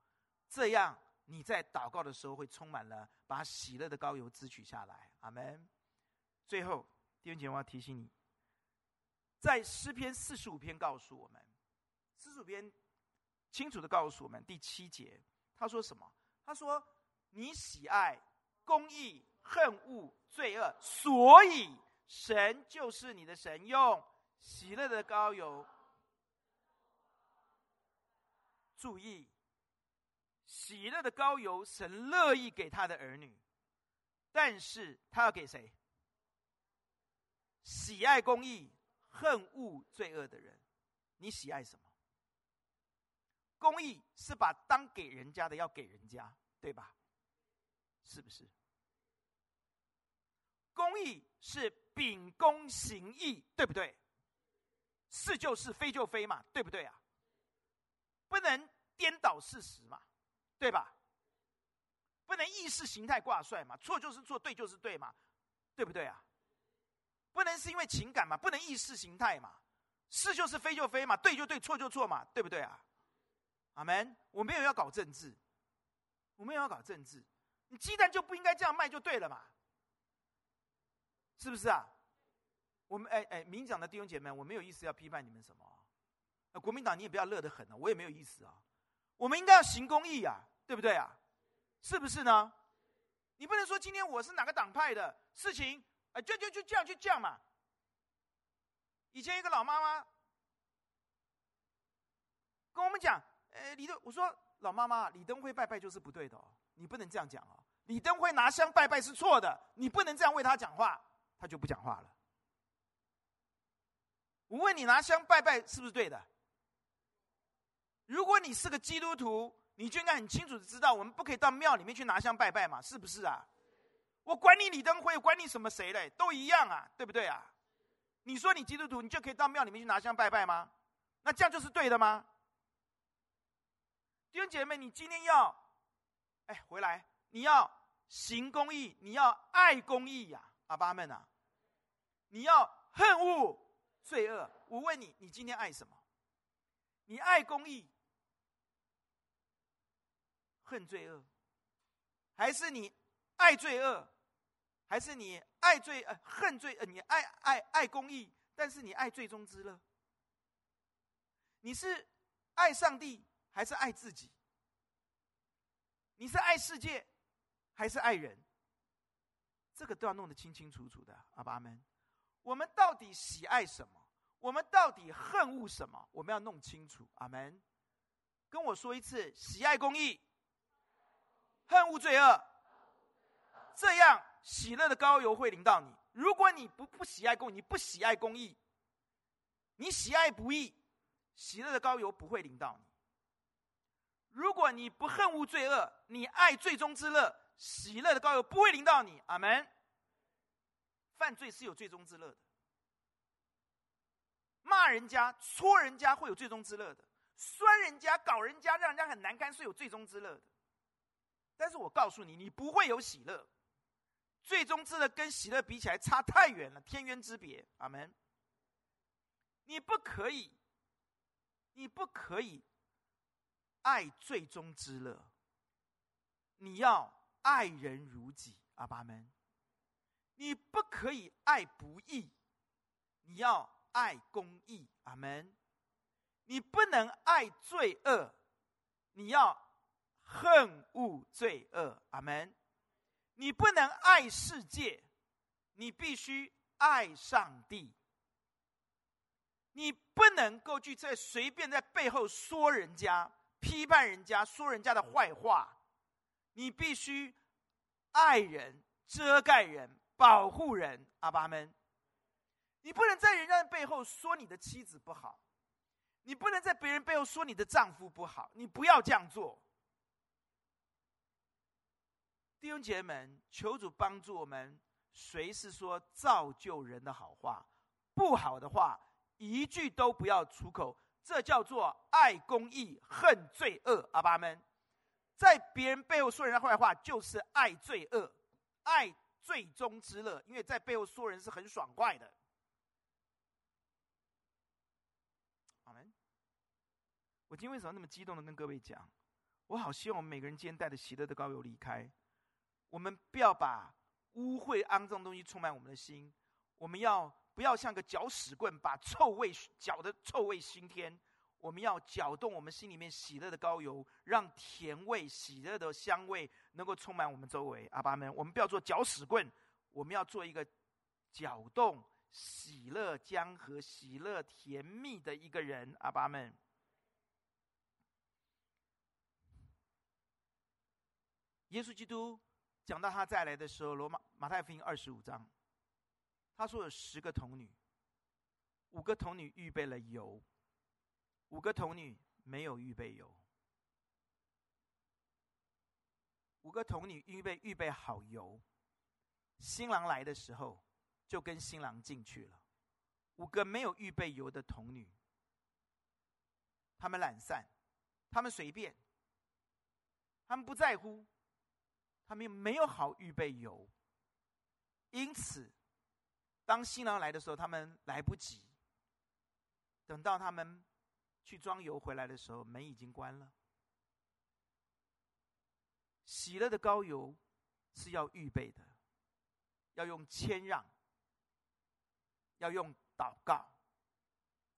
这样你在祷告的时候会充满了把喜乐的膏油支取下来。阿门。最后，弟兄姐妹，我要提醒你。在诗篇四十五篇告诉我们，四十五篇清楚的告诉我们第七节，他说什么？他说：“你喜爱公义，恨恶罪恶，所以神就是你的神，用喜乐的膏油。注意，喜乐的膏油，神乐意给他的儿女，但是他要给谁？喜爱公义。”恨恶罪恶的人，你喜爱什么？公义是把当给人家的要给人家，对吧？是不是？公义是秉公行义，对不对？是就是，非就非嘛，对不对啊？不能颠倒事实嘛，对吧？不能意识形态挂帅嘛，错就是错，对就是对嘛，对不对啊？不能是因为情感嘛，不能意识形态嘛，是就是，非就非嘛，对就对，错就错嘛，对不对啊？阿门。我没有要搞政治，我没有要搞政治，你鸡蛋就不应该这样卖就对了嘛，是不是啊？我们哎哎，民进党的弟兄姐妹，我没有意思要批判你们什么。啊国民党你也不要乐得很了，我也没有意思啊。我们应该要行公义啊，对不对啊？是不是呢？你不能说今天我是哪个党派的事情，哎，就就就这样就这样嘛。以前一个老妈妈跟我们讲，哎，李登，我说老妈妈，李登辉拜拜就是不对的哦，你不能这样讲哦。李登辉拿香拜拜是错的，你不能这样为他讲话，他就不讲话了。我问你，拿香拜拜是不是对的？如果你是个基督徒，你就应该很清楚的知道，我们不可以到庙里面去拿香拜拜嘛，是不是啊？我管你李登辉，管你什么谁嘞，都一样啊，对不对啊？你说你基督徒，你就可以到庙里面去拿香拜拜吗？那这样就是对的吗？弟兄姐妹，你今天要，哎，回来，你要行公义，你要爱公义呀，阿爸们啊，你要恨恶罪恶，我问你，你今天爱什么？你爱公义，恨罪恶，还是你爱罪恶，还是你爱罪呃恨罪呃你爱爱爱公义，但是你爱罪中之乐？你是爱上帝还是爱自己？你是爱世界还是爱人？这个都要弄得清清楚楚的，阿爸们。我们到底喜爱什么？我们到底恨恶什么？我们要弄清楚。阿门。跟我说一次：喜爱公义，恨恶罪恶，这样喜乐的膏油会临到你。如果你不不喜爱公，你不喜爱公义，你喜爱不义，喜乐的膏油不会临到你。如果你不恨恶罪恶，你爱最终之乐，喜乐的膏油不会临到你。阿门。犯罪是有最终之乐的，骂人家、戳人家会有最终之乐的，酸人家、搞人家，让人家很难堪是有最终之乐的。但是我告诉你，你不会有喜乐，最终之乐跟喜乐比起来差太远了，天渊之别。阿门。你不可以，你不可以爱最终之乐，你要爱人如己。阿爸们。你不可以爱不义，你要爱公义。阿门。你不能爱罪恶，你要恨恶罪恶。阿门。你不能爱世界，你必须爱上帝。你不能够去在随便在背后说人家、批判人家、说人家的坏话。你必须爱人、遮盖人。保护人，阿爸们，你不能在人家的背后说你的妻子不好，你不能在别人背后说你的丈夫不好，你不要这样做。弟兄姐妹们，求主帮助我们，随时说造就人的好话，不好的话一句都不要出口，这叫做爱公义，恨罪恶。阿爸们，在别人背后说人家坏话，就是爱罪恶，爱。罪中之乐，因为在背后说人是很爽快的。阿门。我今天为什么那么激动的跟各位讲？我好希望我们每个人今天带着喜乐的膏油离开。我们不要把污秽肮脏东西充满我们的心。我们要不要像个搅屎棍，把臭味搅得臭味熏天？我们要搅动我们心里面喜乐的膏油，让甜味、喜乐的香味能够充满我们周围。阿爸们，我们不要做搅屎棍，我们要做一个搅动喜乐江河、喜乐甜蜜的一个人。阿爸们，耶稣基督讲到他再来的时候，罗马马太福音二十五章，他说有十个童女，五个童女预备了油。五个童女没有预备油，五个童女预备预备好油，新郎来的时候就跟新郎进去了。五个没有预备油的童女，他们懒散，他们随便，他们不在乎，他们没有好预备油，因此，当新郎来的时候，他们来不及。等到他们去装油回来的时候，门已经关了。喜乐的膏油是要预备的，要用谦让，要用祷告，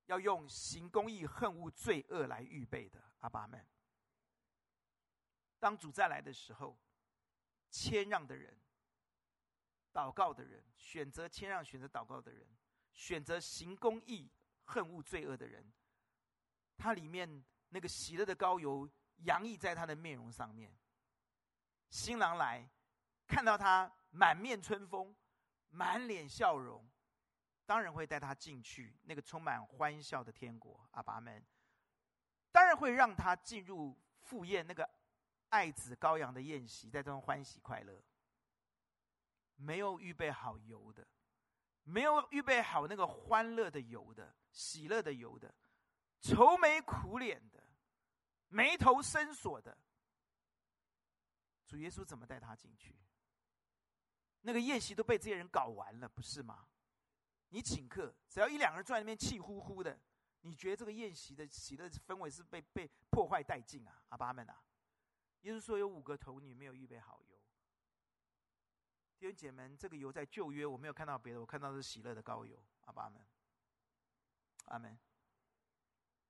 要用行公义、恨恶罪恶来预备的。阿爸们，当主再来的时候，谦让的人、祷告的人，选择谦让、选择祷告的人，选择行公义、恨恶罪恶的人，他里面那个喜乐的膏油洋溢在他的面容上面。新郎来，看到他满面春风，满脸笑容，当然会带他进去那个充满欢笑的天国。阿爸们，当然会让他进入赴宴那个爱子羔羊的宴席，在中欢喜快乐。没有预备好油的，没有预备好那个欢乐的油的、喜乐的油的，愁眉苦脸的，眉头深锁的。主耶稣怎么带他进去？那个宴席都被这些人搞完了，不是吗？你请客，只要一两个人坐在那边气呼呼的，你觉得这个宴席的喜乐氛围是被被破坏殆尽啊？阿爸们啊！耶稣说有五个童女没有预备好油。弟兄姐妹们，这个油在旧约我没有看到别的，我看到的是喜乐的膏油。阿爸们，阿门。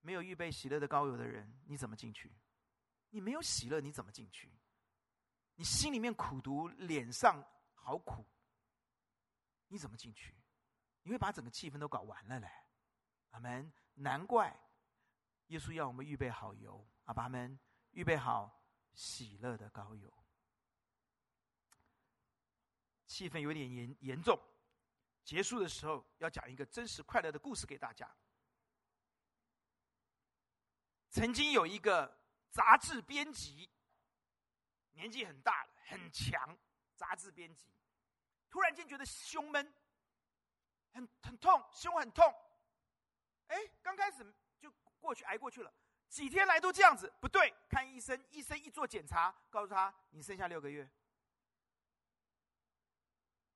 没有预备喜乐的膏油的人，你怎么进去？你没有喜乐，你怎么进去？你心里面苦毒，脸上好苦，你怎么进去？你会把整个气氛都搞完了嘞！阿门。难怪耶稣要我们预备好油，阿爸们预备好喜乐的膏油。气氛有点严严重，结束的时候要讲一个真实快乐的故事给大家。曾经有一个杂志编辑。年纪很大了，很强，杂志编辑，突然间觉得胸闷，很很痛，胸很痛。哎，刚开始就过去挨过去了，几天来都这样子，不对，看医生，医生一做检查，告诉他你剩下六个月，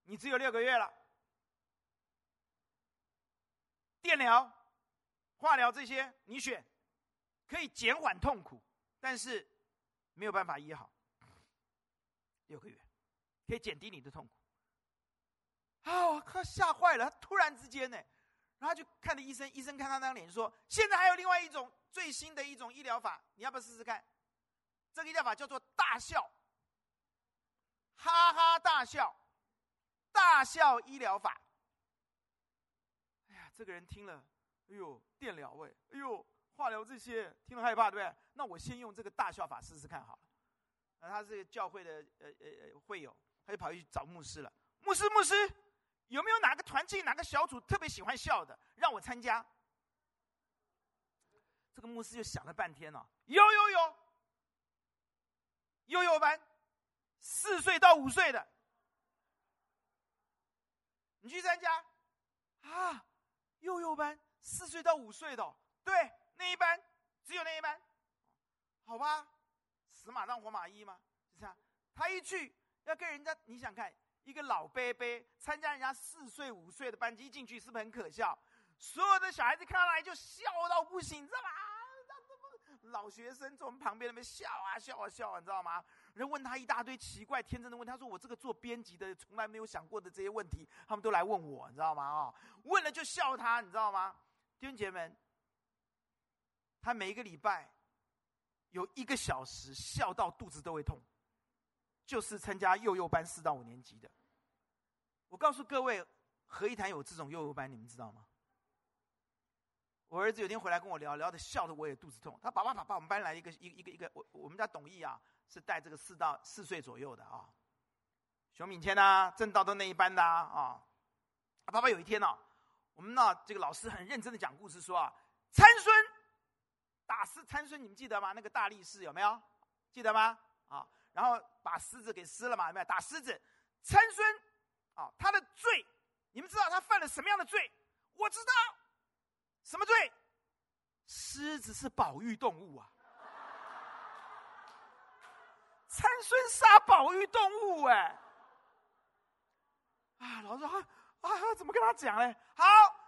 你只有六个月了。电疗、化疗这些你选，可以减缓痛苦，但是没有办法医好。六个月，可以减低你的痛苦。啊，他吓坏了，突然之间呢，然后他就看着医生，医生看他那张脸说：“现在还有另外一种最新的一种医疗法，你要不要试试看？这个医疗法叫做大笑，哈哈大笑，大笑医疗法。”哎呀，这个人听了，哎呦，电疗哎，哎呦，化疗这些，听了害怕，对不对？那我先用这个大笑法试试看好了。那他是教会的呃呃呃会友，他就跑去找牧师了。牧师，牧师，有没有哪个团契、哪个小组特别喜欢笑的，让我参加？这个牧师就想了半天了，有有有，幼幼班，四岁到五岁的，你去参加啊？幼幼班，四岁到五岁的，对，那一班只有那一班，好吧。死马当活马医吗？是这样。他一去要跟人家，你想看一个老伯伯参加人家四岁五岁的班级，一进去是不是很可笑？所有的小孩子看来就笑到不行，你知道吗？老学生坐我们旁边那边笑啊笑啊笑啊，你知道吗？人问他一大堆奇怪天真的问，他说：“我这个做编辑的从来没有想过的这些问题，他们都来问我，你知道吗？”啊，问了就笑他，你知道吗？弟兄姐妹，他每一个礼拜。有一个小时笑到肚子都会痛，就是参加幼幼班四到五年级的。我告诉各位，何一坛有这种幼幼班，你们知道吗？我儿子有天回来跟我聊，聊的笑的我也肚子痛。他爸爸爸爸，我们班来一个一一个一个，我我们家董毅啊，是带这个四到四岁左右的啊，熊敏谦呐，正道都那一班的啊。啊，爸爸有一天呢，我们呢这个老师很认真的讲故事说啊，参孙。打狮参孙，你们记得吗？那个大力士有没有？记得吗？啊，然后把狮子给撕了嘛？有没有？打狮子，参孙，啊，他的罪，你们知道他犯了什么样的罪？我知道，什么罪？狮子是保育动物啊，参孙杀保育动物哎！啊，老师啊，啊，怎么跟他讲呢？好，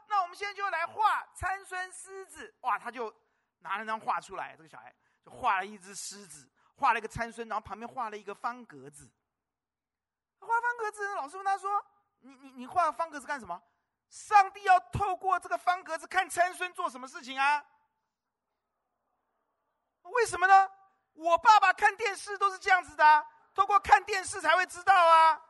那我们现在就来画参孙狮子。哇，他就拿了张画出来，这个小孩就画了一只狮子，画了一个参孙，然后旁边画了一个方格子。画方格子，老师问他说：“你你你画方格子干什么？”上帝要透过这个方格子看参孙做什么事情啊？为什么呢？我爸爸看电视都是这样子的啊，透过看电视才会知道啊。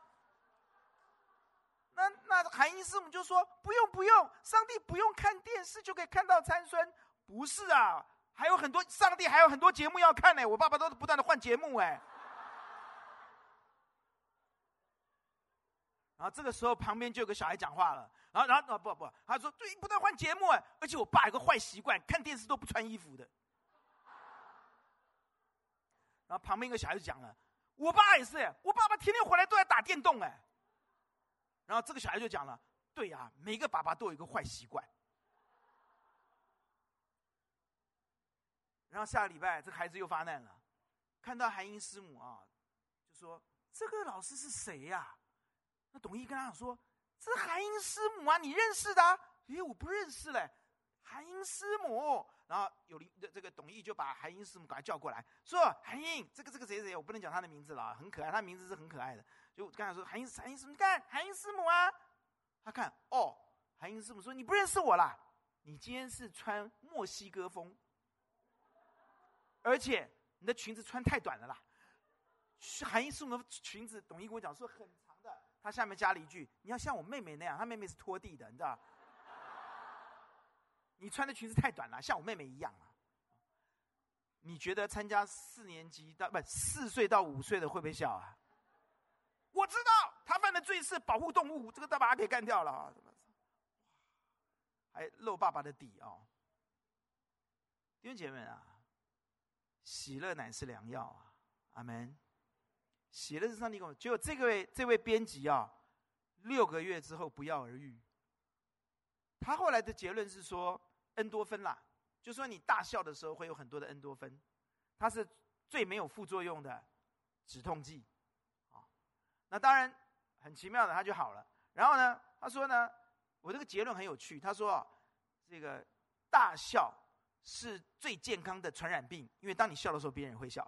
那那韩英师母就说：“不用不用，上帝不用看电视就可以看到参孙。”不是啊，还有很多上帝还有很多节目要看呢。我爸爸都是不断的换节目哎。然后这个时候旁边就有个小孩讲话了，然后然后啊不不，他说对，不断换节目哎，而且我爸有个坏习惯，看电视都不穿衣服的。然后旁边一个小孩就讲了，我爸也是哎，我爸爸天天回来都在打电动哎。然后这个小孩就讲了，对呀，每个爸爸都有一个坏习惯。然后下个礼拜这孩子又发难了，看到韩英师母啊，就说这个老师是谁呀？那董毅跟他讲说：“这是韩英师母啊，你认识的？”啊咦，我不认识嘞，韩英师母。然后有这这个董毅就把韩英师母把他叫过来，说：“韩英，这个这个谁谁，我不能讲他的名字了，很可爱，他名字是很可爱的。”就刚才说韩英韩英师母，你看韩英师母啊，他看哦，韩英师母说：“你不认识我啦，你今天是穿墨西哥风，而且你的裙子穿太短了啦。”韩英师母的裙子，董毅跟我讲说很。他下面加了一句：“你要像我妹妹那样，她妹妹是拖地的，你知道？你穿的裙子太短了，像我妹妹一样啊。你觉得参加四年级到不四岁到五岁的会不会笑啊？我知道他犯的罪是保护动物，这个大把他给干掉了啊！还露爸爸的底哦。弟兄姐妹啊，喜乐乃是良药啊！阿门。”写的是上帝给我，结果这个位这位编辑啊，六个月之后不药而愈。他后来的结论是说，恩多芬啦，就说你大笑的时候会有很多的恩多芬，它是最没有副作用的止痛剂，啊，那当然很奇妙的，他就好了。然后呢，他说呢，我这个结论很有趣，他说这个大笑是最健康的传染病，因为当你笑的时候，别人也会笑。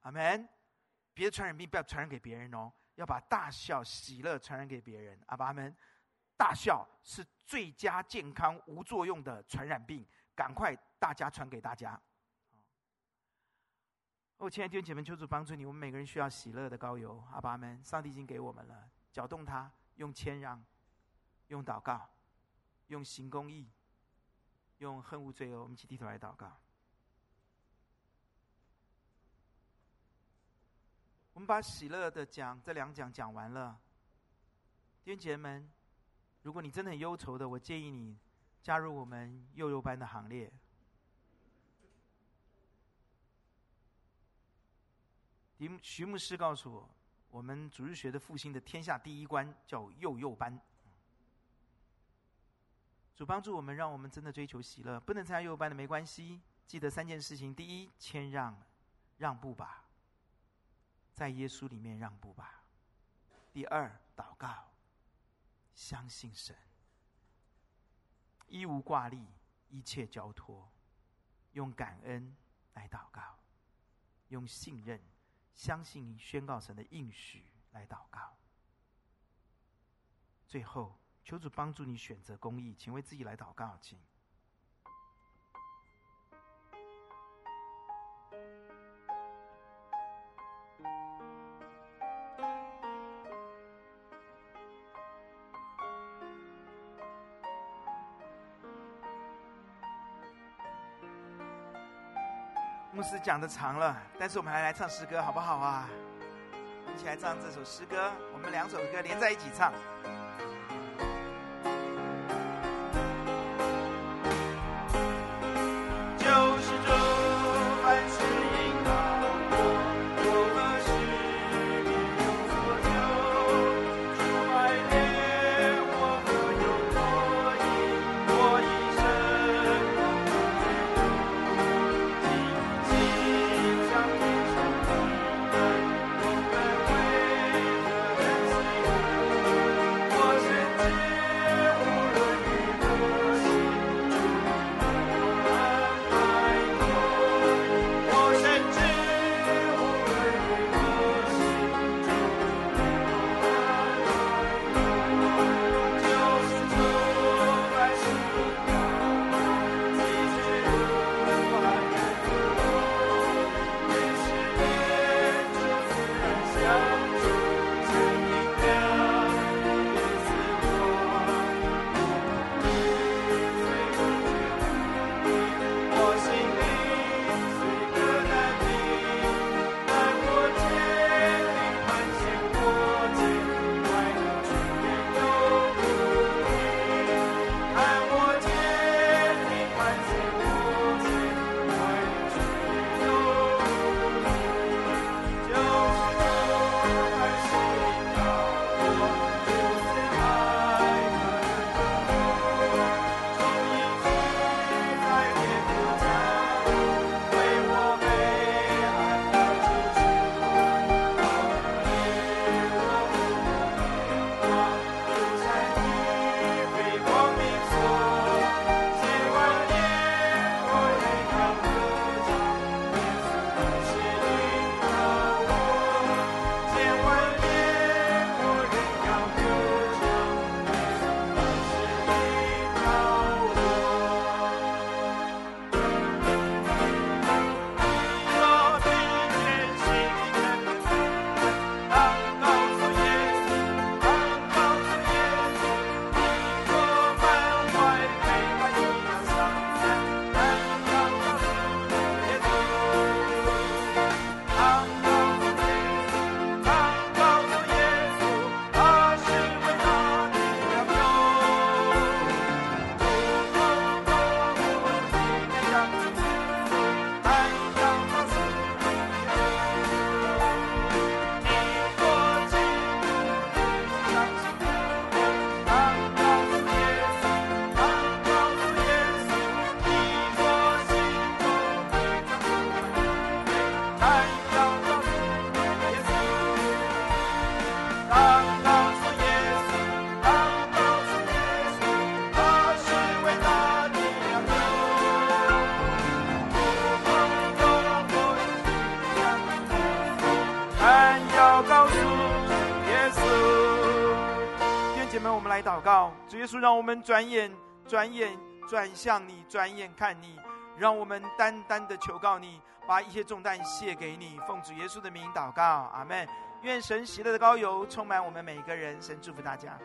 阿门。别的传染病不要传染给别人哦，要把大笑、喜乐传染给别人。阿爸们，大笑是最佳健康无作用的传染病，赶快大家传给大家。哦，亲爱的弟兄姐妹，求主帮助你，我们每个人需要喜乐的膏油。阿爸们，上帝已经给我们了，搅动它，用谦让，用祷告，用行公义，用恨恶罪恶。我们一起低头来祷告。我们把喜乐的讲这两讲讲完了，弟兄姐妹们，如果你真的很忧愁的，我建议你加入我们幼幼班的行列。徐牧师告诉我，我们主日学的复兴的天下第一关叫幼幼班。主帮助我们，让我们真的追求喜乐。不能参加幼幼班的没关系，记得三件事情：第一，谦让，让步吧。在耶稣里面让步吧。第二，祷告，相信神，一无挂虑，一切交托，用感恩来祷告，用信任、相信、宣告神的应许来祷告。最后，求主帮助你选择公义，请为自己来祷告，请。牧师讲的长了，但是我们还来唱诗歌，好不好啊？一起来唱这首诗歌，我们两首歌连在一起唱。耶稣，让我们转眼、转眼转向你，转眼看你，让我们单单的求告你，把一些重担卸给你。奉主耶稣的名祷告，阿门。愿神喜乐的高油充满我们每一个人。神祝福大家。